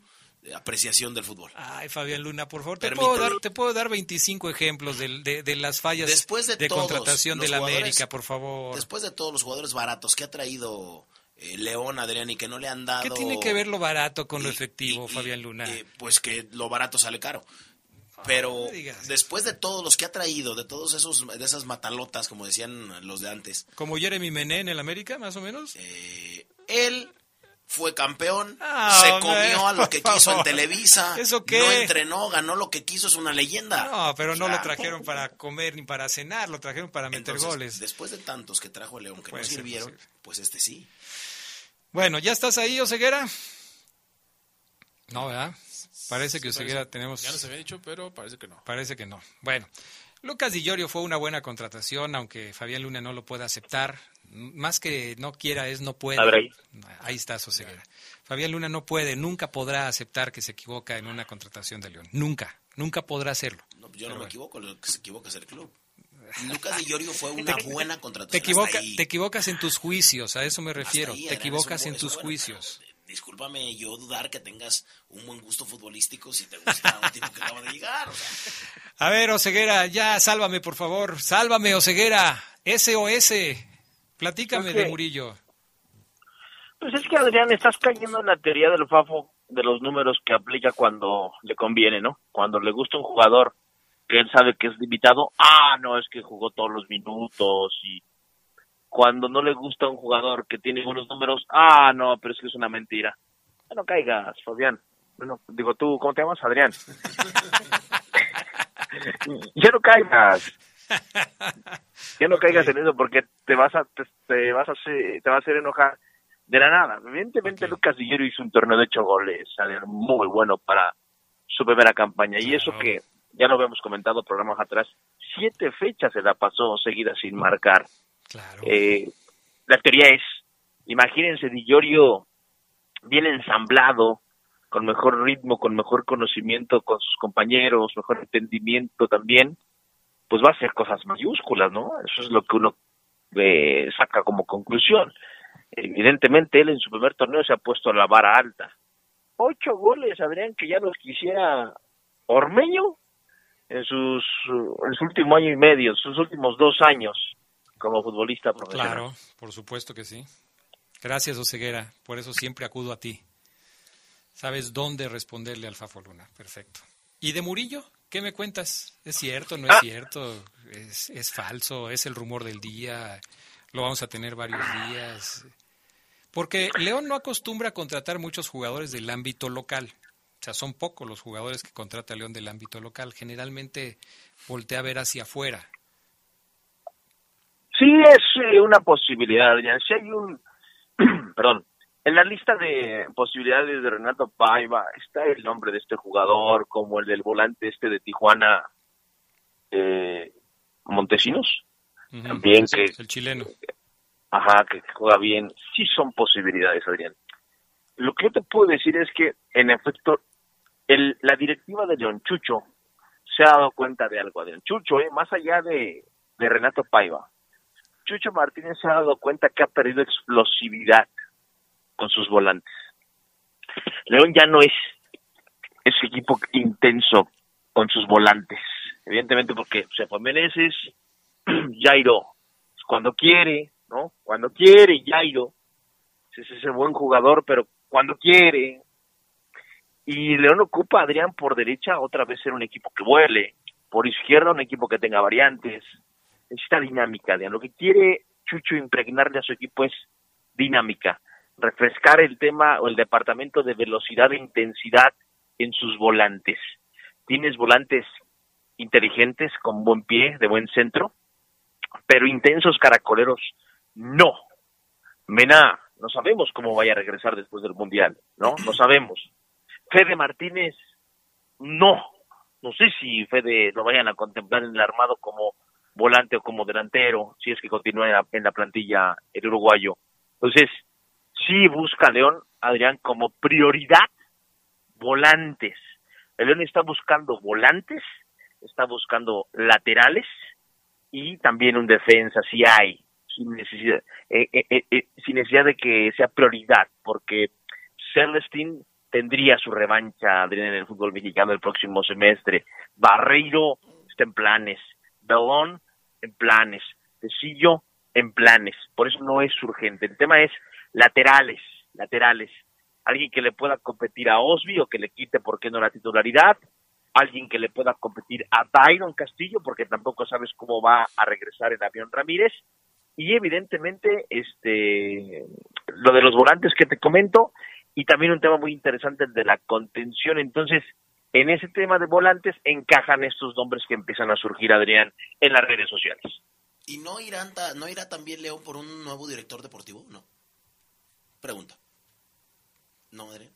apreciación del fútbol. Ay, Fabián Luna, por favor, te puedo, dar, te puedo dar 25 ejemplos de, de- de las fallas Después de todos contratación de la América, por favor. Después de todos los jugadores baratos que ha traído eh, León, Adrián, y que no le han dado... ¿Qué tiene que ver lo barato con lo efectivo, Fabián Luna? eh, pues que lo barato sale caro. Pero no digas. después de todos los que ha traído, de todos esos, de esas matalotas, como decían los de antes, Como Jeremy Mené en el América, más o menos. Eh, él fue campeón, Ah, se comió a lo que quiso en. Televisa, ¿Eso qué? no entrenó, ganó lo que quiso, es una leyenda. No, pero no O sea, lo trajeron para comer ni para cenar, lo trajeron para meter entonces, goles. Después de tantos que trajo el León que Puede no ser sirvieron, posible. pues este sí. Bueno, ¿ya estás ahí, Oseguera? No, ¿verdad? Parece que Oseguera Parece- tenemos... Ya nos había dicho, pero parece que no. Parece que no. Bueno, Lucas Di Llorio fue una buena contratación, aunque Fabián Luna no lo pueda aceptar. Más que no quiera es no puede. A ver ahí. Ahí está Soseguera. Fabián Luna no puede, nunca podrá aceptar que se equivoca en una contratación de León. Nunca, nunca podrá hacerlo. No, yo no me bueno. equivoco, lo que se equivoca es el club. Lucas Di Llorio fue una buena Te, contratación. equivoca, hasta ahí. te equivocas en tus juicios, a eso me refiero. ahí, te equivocas en tus bueno, juicios. Discúlpame yo dudar que tengas un buen gusto futbolístico si te gusta un tipo que acaba de llegar. o sea. A ver, Oseguera, ya sálvame, por favor. Sálvame, Oseguera. SOS. Platícame de Murillo. Pues es que Adrián, estás cayendo en la teoría del Fafo de los números que aplica cuando le conviene, ¿no? Cuando le gusta un jugador que él sabe que es limitado, ah, no, es que jugó todos los minutos y cuando no le gusta un jugador que tiene buenos números, ah, no, pero es que es una mentira. Ya no caigas, Fabián. Bueno, digo tú, ¿cómo te llamas, Adrián? ya no caigas. Ya no caigas en eso porque te vas a te, te vas a hacer, te va a hacer enojar de la nada. Evidentemente Lucas Villero hizo un torneo de ocho goles, muy bueno para su primera campaña y eso que ya lo habíamos comentado programas atrás, siete fechas se la pasó seguida sin marcar. Claro. Eh, la teoría es, imagínense Di Llorio bien ensamblado, con mejor ritmo, con mejor conocimiento con sus compañeros, mejor entendimiento también, pues va a hacer cosas mayúsculas, ¿no? Eso es lo que uno eh, saca como conclusión. Evidentemente él en su primer torneo se ha puesto la vara alta. Ocho goles, Adrián, que ya los quisiera Ormeño. en sus en su último año y medio, sus últimos dos años como futbolista profesional. Claro, por supuesto que sí. Gracias, Oseguera. Por eso siempre acudo a ti. Sabes dónde responderle al Fafo Luna. Perfecto. ¿Y de Murillo? ¿Qué me cuentas? ¿Es cierto? ¿No es Ah. cierto? ¿Es, ¿Es falso? ¿Es el rumor del día? ¿Lo vamos a tener varios días? Porque León no acostumbra a contratar muchos jugadores del ámbito local. O sea, son pocos los jugadores que contrata León del ámbito local. Generalmente voltea a ver hacia afuera. Sí es eh, una posibilidad, ya si hay un, perdón, en la lista de posibilidades de Renato Paiva está el nombre de este jugador, como el del volante este de Tijuana, eh, Montesinos, también Sí, que, el chileno. ajá, que juega bien, sí son posibilidades, Adrián. Lo que yo te puedo decir es que, en efecto, el, la directiva de León Chucho se ha dado cuenta de algo, Adrián. Chucho, eh, más allá de, de Renato Paiva, Chucho Martínez se ha dado cuenta que ha perdido explosividad con sus volantes. León ya no es ese equipo intenso con sus volantes, evidentemente porque se fue Meneses, Jairo, cuando quiere, ¿no? Cuando quiere Jairo, es ese buen jugador, pero cuando quiere. Y León ocupa Adrián por derecha otra vez ser un equipo que vuele, por izquierda un equipo que tenga variantes, necesita dinámica. Lo que quiere Chucho impregnarle a su equipo es dinámica, refrescar el tema o el departamento de velocidad e intensidad en sus volantes. Tienes volantes inteligentes, con buen pie, de buen centro, pero intensos caracoleros, no. Mena, no sabemos cómo vaya a regresar después del Mundial, ¿no? No sabemos. Fede Martínez, no. No sé si Fede lo vayan a contemplar en el armado como volante o como delantero, si es que continúa en la, en la plantilla el uruguayo. Entonces, sí busca León, Adrián, como prioridad volantes. El León está buscando volantes, está buscando laterales y también un defensa, si hay, sin necesidad, eh, eh, eh, sin necesidad de que sea prioridad, porque Celestín tendría su revancha Adrián, en el fútbol mexicano el próximo semestre. Barreiro está en planes, Belón en planes, Tecillo en planes, por eso no es urgente. El tema es laterales, laterales. Alguien que le pueda competir a Osby o que le quite, ¿por qué no la titularidad? Alguien que le pueda competir a Byron Castillo, porque tampoco sabes cómo va a regresar el avión Ramírez. Y evidentemente, este, lo de los volantes que te comento, y también un tema muy interesante, el de la contención. Entonces, en ese tema de volantes encajan estos nombres que empiezan a surgir, Adrián, en las redes sociales. ¿Y no, irán ta- no irá también León por un nuevo director deportivo? No. Pregunta. ¿No, Adrián?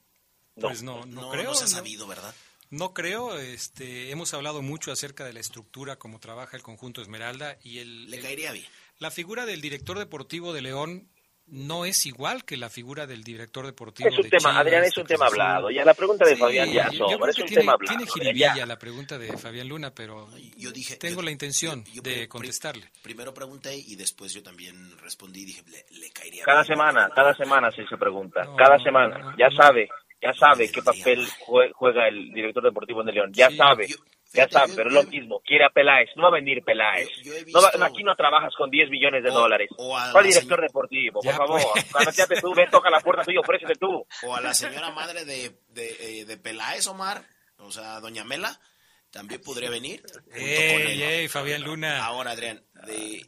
Pues no, no, creo. No se ha ¿no? sabido, ¿verdad? No creo, este, hemos hablado mucho acerca de la estructura, cómo trabaja el conjunto Esmeralda y el... Le el- caería bien. La figura del director deportivo de León no es igual que la figura del director deportivo Es un de tema, Chivas, Adrián, es de un tema hablado. Ya la pregunta de Sí, Fabián ya yo- yo sobra, creo es que un tiene, tema hablado. tiene jiribilla ya. la pregunta de Fabián Luna, pero Yo dije, tengo yo- la intención yo- yo de contestarle. Primero pregunté y después yo también respondí y dije, le, le caería Cada bien. semana, cada semana se se pregunta. No, cada semana. no, ya no. sabe, ya sabe qué papel jue- juega el director deportivo en el León. Ya Sí, sabe. Ya yo- pero es lo mismo. Quiere a Peláez. No va a venir Peláez. Yo- yo he No va- visto- aquí no trabajas con 10 millones de O- dólares. o a ¿Cuál director deportivo? Por Ya, favor. pues. Tú, ven, toca la puerta tuya, ofrécete tú. O a la señora madre de, de, eh, de Peláez, Omar, o sea, doña Mela, también podría venir. ¡Ey, él. ey, Fabián Luna! Ahora, Adrián, de,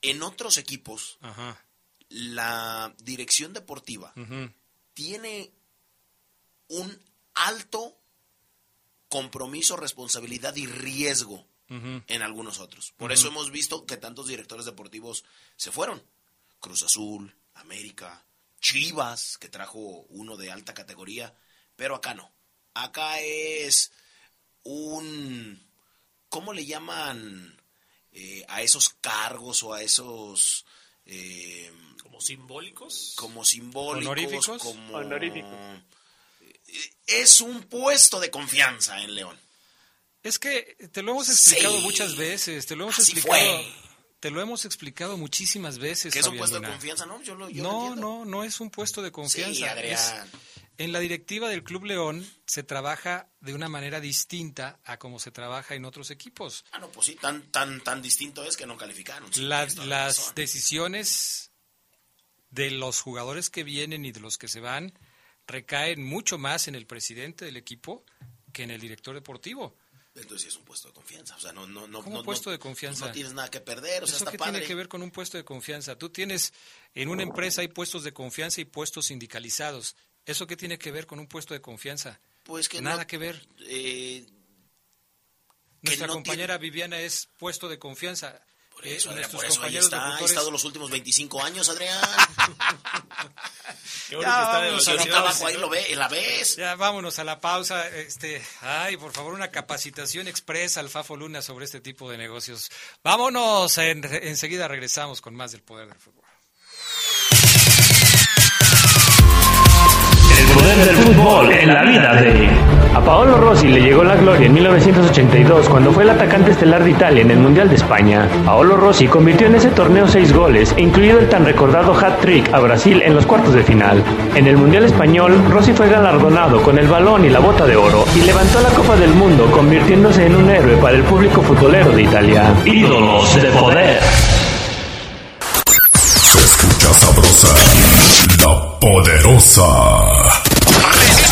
en otros equipos, Ajá. la dirección deportiva tiene un alto compromiso, responsabilidad y riesgo en algunos otros. Por eso hemos visto que tantos directores deportivos se fueron. Cruz Azul, América, Chivas, que trajo uno de alta categoría, pero acá no. Acá es un... ¿Cómo le llaman eh, a esos cargos o a esos... eh, Como simbólicos. como simbólicos, ¿Honoríficos? como... Honoríficos. Es un puesto de confianza en León. Es que te lo hemos explicado Sí. muchas veces, te lo hemos Así explicado, fue. te lo hemos explicado muchísimas veces. ¿Que es un puesto de confianza? No, yo lo, yo lo No, no, no es un puesto de confianza. Sí, Es- Adrián. en la directiva del Club León se trabaja de una manera distinta a como se trabaja en otros equipos. Ah, no, pues sí, tan, tan, tan distinto es que no calificaron. Sí, las decisiones de los jugadores que vienen y de los que se van recaen mucho más en el presidente del equipo que en el director deportivo. Entonces es un puesto de confianza. O sea, no, no, no, ¿Cómo no- puesto de confianza? No tienes nada que perder, o sea, ¿Eso está qué padre. tiene que ver con un puesto de confianza? Tú tienes, en una empresa hay puestos de confianza y puestos sindicalizados. ¿Eso qué tiene que ver con un puesto de confianza? Pues que Nada que ver. Eh, Nuestra compañera Viviana es puesto de confianza. Por eso, Adrián, por eso ahí está. Ha estado los últimos 25 años, Adrián. Qué Ya, bueno que está de vacaciones. abajo ahí lo ve, la ves. Ya vámonos a la pausa. Este, ay, por favor, una capacitación expresa al Fafo Luna sobre este tipo de negocios. Vámonos, en- enseguida regresamos con más del poder del fútbol. Poder del fútbol en la vida de... A Paolo Rossi le llegó la gloria en 1982 cuando fue el atacante estelar de Italia en el Mundial de España. Paolo Rossi convirtió en ese torneo seis goles, incluido el tan recordado hat-trick a Brasil en los cuartos de final. En el Mundial Español, Rossi fue galardonado con el balón y la bota de oro y levantó la Copa del Mundo convirtiéndose en un héroe para el público futbolero de Italia. Ídolos de poder. Se escucha sabrosa, la poderosa.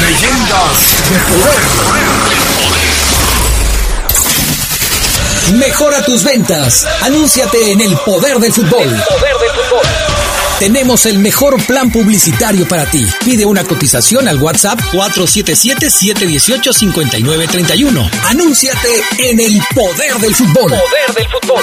Leyendas de poder. Mejora tus ventas. Anúnciate en el poder del fútbol. Poder del fútbol. Tenemos el mejor plan publicitario para ti. Pide una cotización al WhatsApp 477-718-5931. Anúnciate en el poder del fútbol. Poder del fútbol.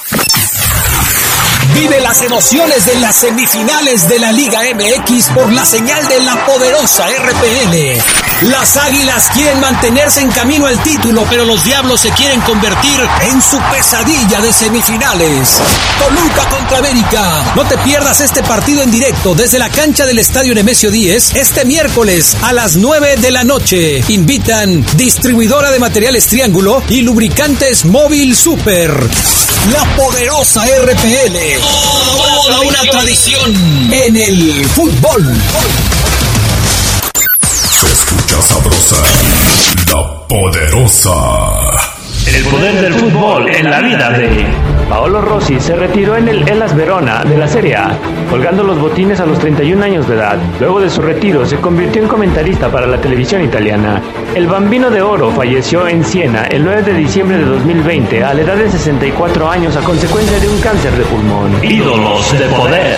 Vive las emociones de las semifinales de la Liga MX por la señal de la poderosa RPL. Las Águilas quieren mantenerse en camino al título, pero los Diablos se quieren convertir en su pesadilla de semifinales. Toluca contra América. No te pierdas este partido en directo desde la cancha del Estadio Nemesio 10 este miércoles a las 9 de la noche. Invitan distribuidora de materiales Triángulo y lubricantes Móvil Super. La poderosa RPL. Toda una tradición en el fútbol. Escucha sabrosa, la poderosa. El poder del fútbol en la vida de Paolo Rossi se retiró en el Elas Verona de la Serie A, colgando los botines a los 31 años de edad. Luego de su retiro se convirtió en comentarista para la televisión italiana. El Bambino de Oro falleció en Siena el 9 de diciembre de 2020 a la edad de 64 años a consecuencia de un cáncer de pulmón. Ídolos de poder.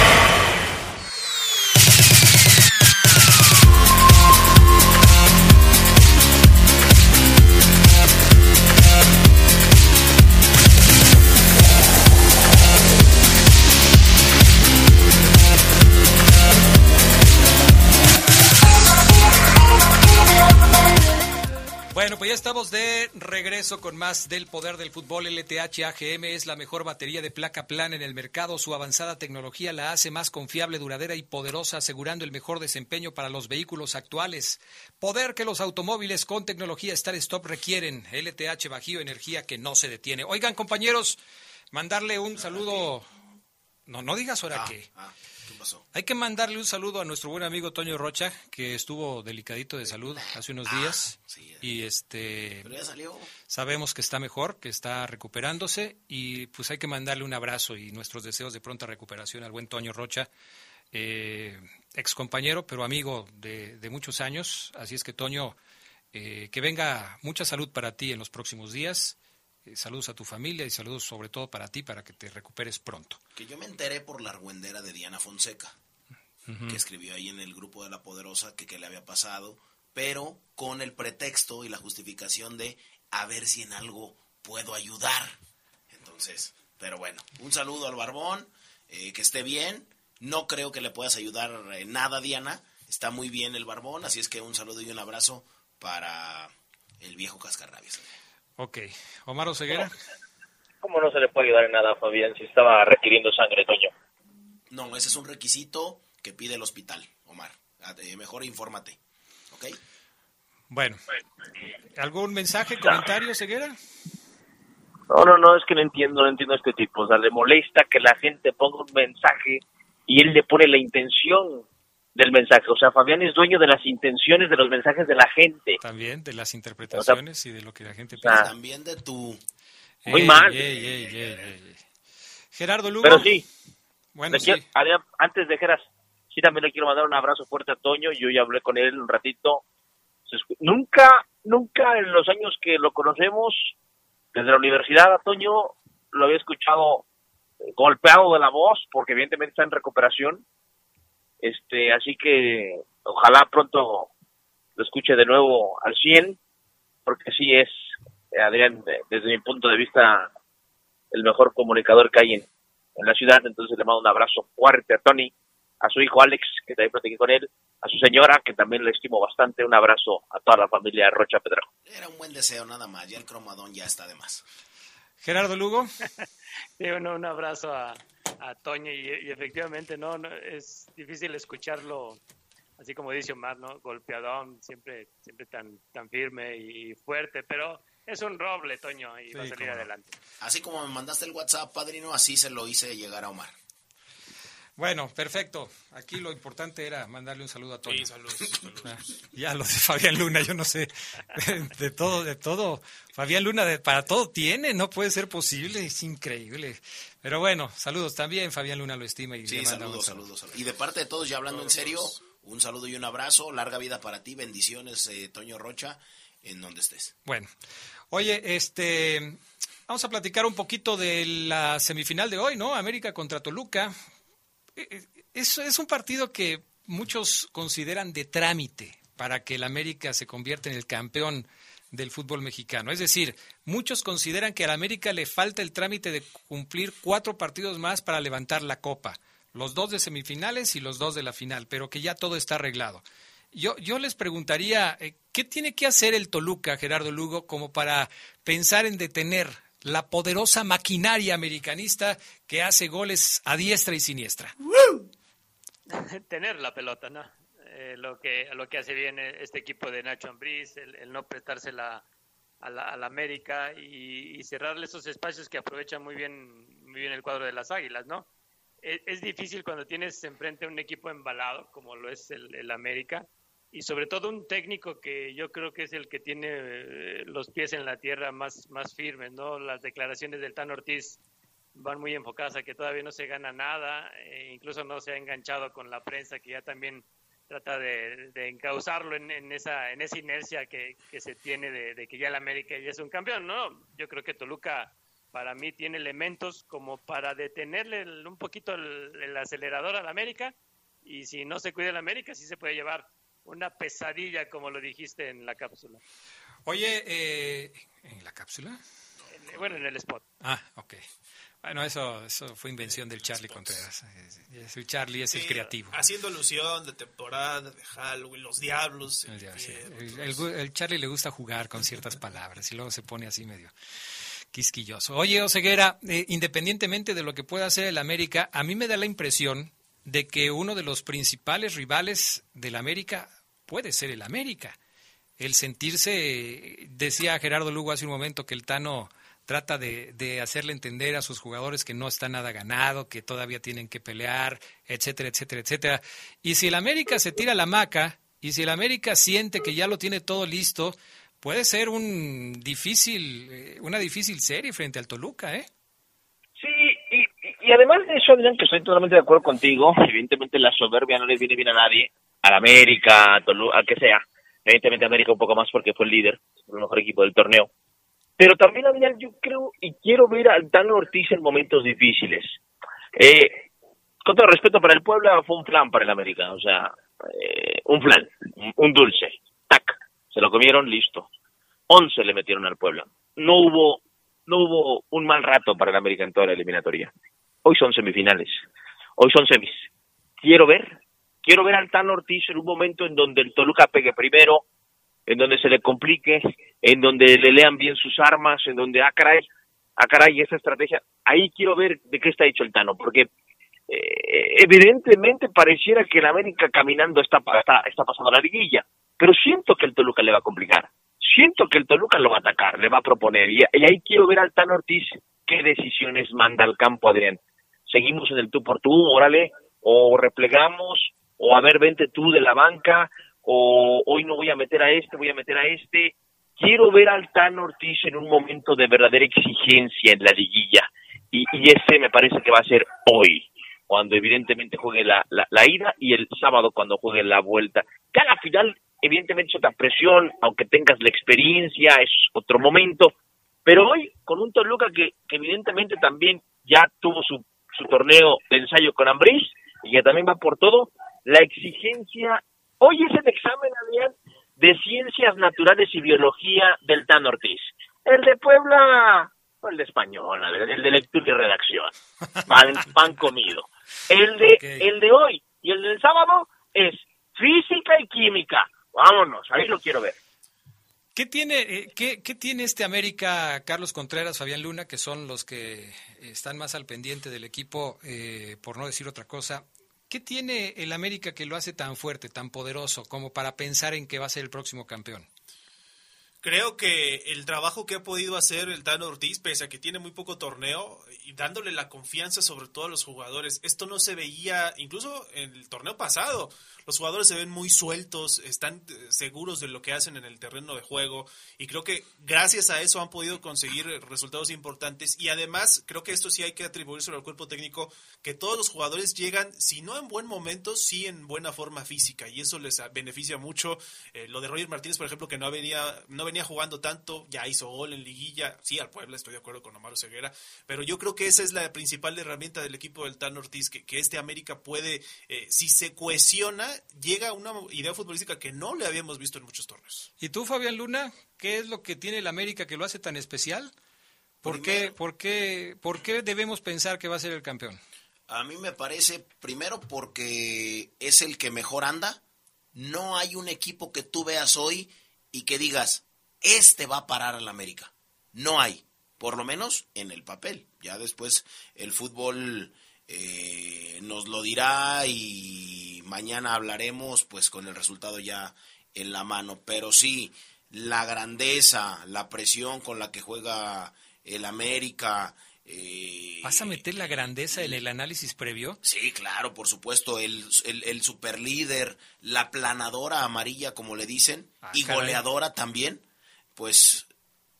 Estamos de regreso con más del poder del fútbol. LTH AGM es la mejor batería de placa plana en el mercado. Su avanzada tecnología la hace más confiable, duradera y poderosa, asegurando el mejor desempeño para los vehículos actuales. Poder que los automóviles con tecnología Star Stop requieren. LTH Bajío, energía que no se detiene. Oigan, compañeros, mandarle un saludo No, no digas ahora Ah, qué. ah, ¿qué pasó? Hay que mandarle un saludo a nuestro buen amigo Toño Rocha, que estuvo delicadito de salud hace unos días. y este Pero ya salió. sabemos que está mejor, que está recuperándose y pues hay que mandarle un abrazo y nuestros deseos de pronta recuperación al buen Toño Rocha, eh, ex compañero, pero amigo de, de muchos años. Así es que Toño, eh, que venga mucha salud para ti en los próximos días. Eh, saludos a tu familia y saludos sobre todo para ti para que te recuperes pronto. Que yo me enteré por la argüendera de Diana Fonseca, que escribió ahí en el grupo de La Poderosa que qué le había pasado, pero con el pretexto y la justificación de a ver si en algo puedo ayudar. Entonces, pero bueno, un saludo al Barbón, eh, que esté bien. No creo que le puedas ayudar en nada, Diana. Está muy bien el Barbón, así es que un saludo y un abrazo para el viejo Cascarrabias. Ok. Omar Oseguera. ¿Cómo no se le puede ayudar en nada, Fabián, si estaba requiriendo sangre, Toño? No, ese es un requisito que pide el hospital, Omar. Ah, eh, mejor infórmate. ¿Ok? Bueno, ¿algún mensaje, comentario, Ceguera? No, no, no, es que no entiendo, no entiendo a este tipo. O sea, le molesta que la gente ponga un mensaje y él le pone la intención del mensaje. O sea, Fabián es dueño de las intenciones de los mensajes de la gente. También de las interpretaciones y de lo que la gente piensa. También de tu... Muy Ey, mal. ey, ey, ey, ey. Gerardo Lugo. Pero sí, Bueno, sí. quiero- antes de Geras, sí también le quiero mandar un abrazo fuerte a Toño. Yo ya hablé con él un ratito. Nunca, nunca en los años que lo conocemos, desde la universidad a Toño, lo había escuchado eh, golpeado de la voz, porque evidentemente está en recuperación. Este, así que ojalá pronto lo escuche de nuevo al 100, porque sí es, Adrián, de- desde mi punto de vista, el mejor comunicador que hay en, en la ciudad. Entonces le mando un abrazo fuerte a Tony, a su hijo Alex, que también platiqué con él, a su señora, que también le estimo bastante. Un abrazo a toda la familia Rocha Pedrejo. Era un buen deseo nada más, ya el cromadón ya está de más. Gerardo Lugo. Sí, bueno, un abrazo a, a Toño y, y efectivamente no, no, es difícil escucharlo así como dice Omar, ¿no? Golpeadón, siempre, siempre tan, tan firme y fuerte, pero es un roble, Toño, y va a salir adelante. Así como me mandaste el WhatsApp, padrino, así se lo hice llegar a Omar. Bueno, perfecto. Aquí lo importante era mandarle un saludo a Toño. Sí, saludos, saludos. Ah, Ya lo de Fabián Luna, yo no sé. De todo, de todo. Fabián Luna, de- para todo tiene, no puede ser posible, es increíble. Pero bueno, saludos también. Fabián Luna lo estima y Sí, le manda saludos, un saludo. saludos, saludos. Y de parte de todos, ya hablando en serio, un saludo y un abrazo. Larga vida para ti. Bendiciones, eh, Toño Rocha, en donde estés. Bueno, oye, este, vamos a platicar un poquito de la semifinal de hoy, ¿no? América contra Toluca. Eh, eh, Es, es un partido que muchos consideran de trámite para que el América se convierta en el campeón del fútbol mexicano. Es decir, muchos consideran que al América le falta el trámite de cumplir cuatro partidos más para levantar la copa. Los dos de semifinales y los dos de la final, pero que ya todo está arreglado. Yo, yo les preguntaría, eh, ¿qué tiene que hacer el Toluca, Gerardo Lugo, como para pensar en detener la poderosa maquinaria americanista que hace goles a diestra y siniestra? Tener la pelota, ¿no? Eh, lo que lo que hace bien este equipo de Nacho Ambriz, el, el no prestársela a la, a la América y, cerrarle esos espacios que aprovechan muy bien muy bien el cuadro de las Águilas, ¿no? Es, es difícil cuando tienes enfrente un equipo embalado como lo es el, el América y sobre todo un técnico que yo creo que es el que tiene eh, los pies en la tierra más más firmes, ¿no? Las declaraciones del Tan Ortiz van muy enfocadas a que todavía no se gana nada, e incluso no se ha enganchado con la prensa que ya también trata de, de encauzarlo en, en esa en esa inercia que, que se tiene de, que ya el América ya es un campeón, ¿no? Yo creo que Toluca para mí tiene elementos como para detenerle un poquito el, el acelerador al América y si no se cuida el América sí se puede llevar una pesadilla como lo dijiste en la cápsula. Oye, eh, ¿en la cápsula? En- bueno, en el spot. Ah, ok. Bueno, eso, eso fue invención del Charlie Contreras. El Charlie es el creativo. Haciendo alusión de temporada, de Halloween, los diablos. Sí. el Charlie le gusta jugar con ciertas palabras y luego se pone así medio quisquilloso. Oye, Oseguera, eh, independientemente de lo que pueda hacer el América, a mí me da la impresión de que uno de los principales rivales del América puede ser el América. El sentirse, decía Gerardo Lugo hace un momento que el Tano trata de, de, hacerle entender a sus jugadores que no está nada ganado, que todavía tienen que pelear, etcétera, etcétera, etcétera. Y si el América se tira la maca y si el América siente que ya lo tiene todo listo, puede ser un difícil, eh, una difícil serie frente al Toluca, ¿eh? Y, además de eso, Adrián, que estoy totalmente de acuerdo contigo, evidentemente la soberbia no le viene bien a nadie, al América, a Toluca, a que sea. Evidentemente América un poco más porque fue el líder, el mejor equipo del torneo. Pero también, Adrián, yo creo y quiero ver al Tano Ortiz en momentos difíciles. Eh, con todo respeto para el Puebla, fue un flan para el América, o sea, eh, un flan, un, dulce, tac, se lo comieron, listo. 11 le metieron al Puebla. No hubo, no hubo un mal rato para el América en toda la eliminatoria. Hoy son semifinales, hoy son semis. Quiero ver, quiero ver al Tano Ortiz en un momento en donde el Toluca pegue primero, en donde se le complique, en donde le lean bien sus armas, en donde, ah, caray, ah, caray, esa estrategia. Ahí quiero ver de qué está hecho el Tano, porque eh, evidentemente pareciera que el América caminando está, está, está pasando la liguilla, pero siento que el Toluca le va a complicar, siento que el Toluca lo va a atacar, le va a proponer, y, ahí quiero ver al Tano Ortiz qué decisiones manda al campo, Adrián. Seguimos en el tú por tú, órale, o replegamos, o a ver, vente tú de la banca, o hoy no voy a meter a este, voy a meter a este. Quiero ver al Tano Ortiz en un momento de verdadera exigencia en la liguilla. Y, y ese me parece que va a ser hoy, cuando evidentemente juegue la, la, la ida y el sábado cuando juegue la vuelta. Ya la final, evidentemente es otra presión, aunque tengas la experiencia, es otro momento. Pero hoy, con un Toluca que, que evidentemente también ya tuvo su, su torneo de ensayo con Ambriz y que también va por todo, la exigencia Hoy es el examen, Adrián, de Ciencias Naturales y Biología del Tan Ortiz. El de Puebla, el de Español, el de lectura y redacción. Pan, pan comido. El de, okay. el de hoy y el del sábado es física y química. Vámonos, ahí lo quiero ver. ¿Qué tiene, eh, qué, ¿Qué tiene este América, Carlos Contreras, Fabián Luna, que son los que están más al pendiente del equipo, eh, por no decir otra cosa? ¿Qué tiene el América que lo hace tan fuerte, tan poderoso, como para pensar en que va a ser el próximo campeón? Creo que el trabajo que ha podido hacer el Tano Ortiz, pese a que tiene muy poco torneo, y dándole la confianza sobre todo a los jugadores, esto no se veía incluso en el torneo pasado. Los jugadores se ven muy sueltos, están seguros de lo que hacen en el terreno de juego y creo que gracias a eso han podido conseguir resultados importantes y además creo que esto sí hay que atribuírselo al cuerpo técnico, que todos los jugadores llegan, si no en buen momento, sí en buena forma física y eso les beneficia mucho. Eh, lo de Roger Martínez, por ejemplo, que no venía, no venía jugando tanto, ya hizo gol en liguilla, sí, al Puebla, estoy de acuerdo con Omar Ceguera, pero yo creo que esa es la principal herramienta del equipo del Tan Ortiz, que, que este América puede, eh, si se cohesiona, llega a una idea futbolística que no le habíamos visto en muchos torneos. ¿Y tú, Fabián Luna, qué es lo que tiene el América que lo hace tan especial? ¿Por qué, por, qué, ¿Por qué debemos pensar que va a ser el campeón? A mí me parece, primero, porque es el que mejor anda. No hay un equipo que tú veas hoy y que digas, este va a parar al América. No hay, por lo menos en el papel. Ya después el fútbol eh, nos lo dirá y mañana hablaremos pues con el resultado ya en la mano. Pero sí, la grandeza, la presión con la que juega el América. Eh, ¿Vas a meter la grandeza en el análisis previo? Sí, claro, por supuesto. El, el, el superlíder, la planadora amarilla, como le dicen, ah, y caray. goleadora también. Pues.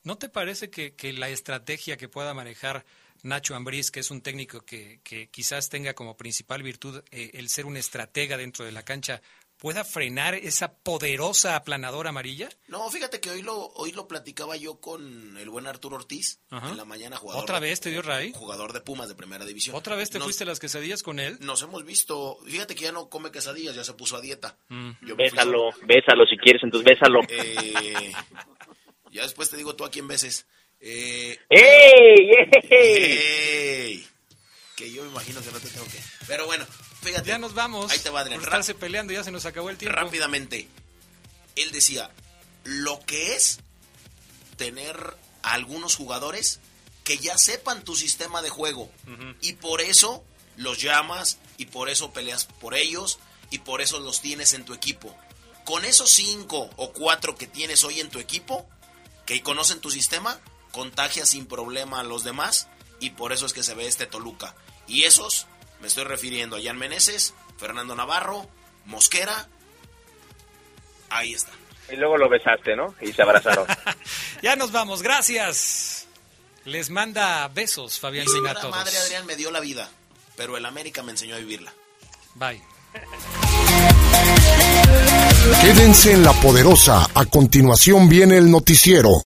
¿No te parece que, que la estrategia que pueda manejar Nacho Ambriz, que es un técnico que, que quizás tenga como principal virtud eh, el ser un estratega dentro de la cancha, pueda frenar esa poderosa aplanadora amarilla? No, fíjate que hoy lo hoy lo platicaba yo con el buen Arturo Ortiz Ajá. en la mañana jugador ¿Otra vez te dio Ray? Jugador de Pumas de Primera División. ¿Otra vez te nos, fuiste a las quesadillas con él? Nos hemos visto, fíjate que ya no come quesadillas, ya se puso a dieta. Mm. bésalo, bésalo si quieres, entonces bésalo. Eh, ya después te digo tú a quién beses. Eh, ¡Ey! ¡Ey! ¡Ey! Que yo me imagino que no te tengo que. Pero bueno, fíjate. Ya nos vamos. Ahí te va, Adrián. Por estarse peleando, ya se nos acabó el tiempo. Rápidamente. Él decía: lo que es tener a algunos jugadores que ya sepan tu sistema de juego. Uh -huh. Y por eso los llamas, y por eso peleas por ellos, y por eso los tienes en tu equipo. Con esos cinco o cuatro que tienes hoy en tu equipo, que conocen tu sistema, contagia sin problema a los demás y por eso es que se ve este Toluca. Y esos, me estoy refiriendo a Jan Meneses, Fernando Navarro, Mosquera, ahí está. Y luego lo besaste, ¿no? Y se abrazaron. ya nos vamos, gracias. Les manda besos, Fabián Mi Mina a todos. madre Adrián me dio la vida, pero el América me enseñó a vivirla. Bye. Quédense en la poderosa. A continuación viene el noticiero.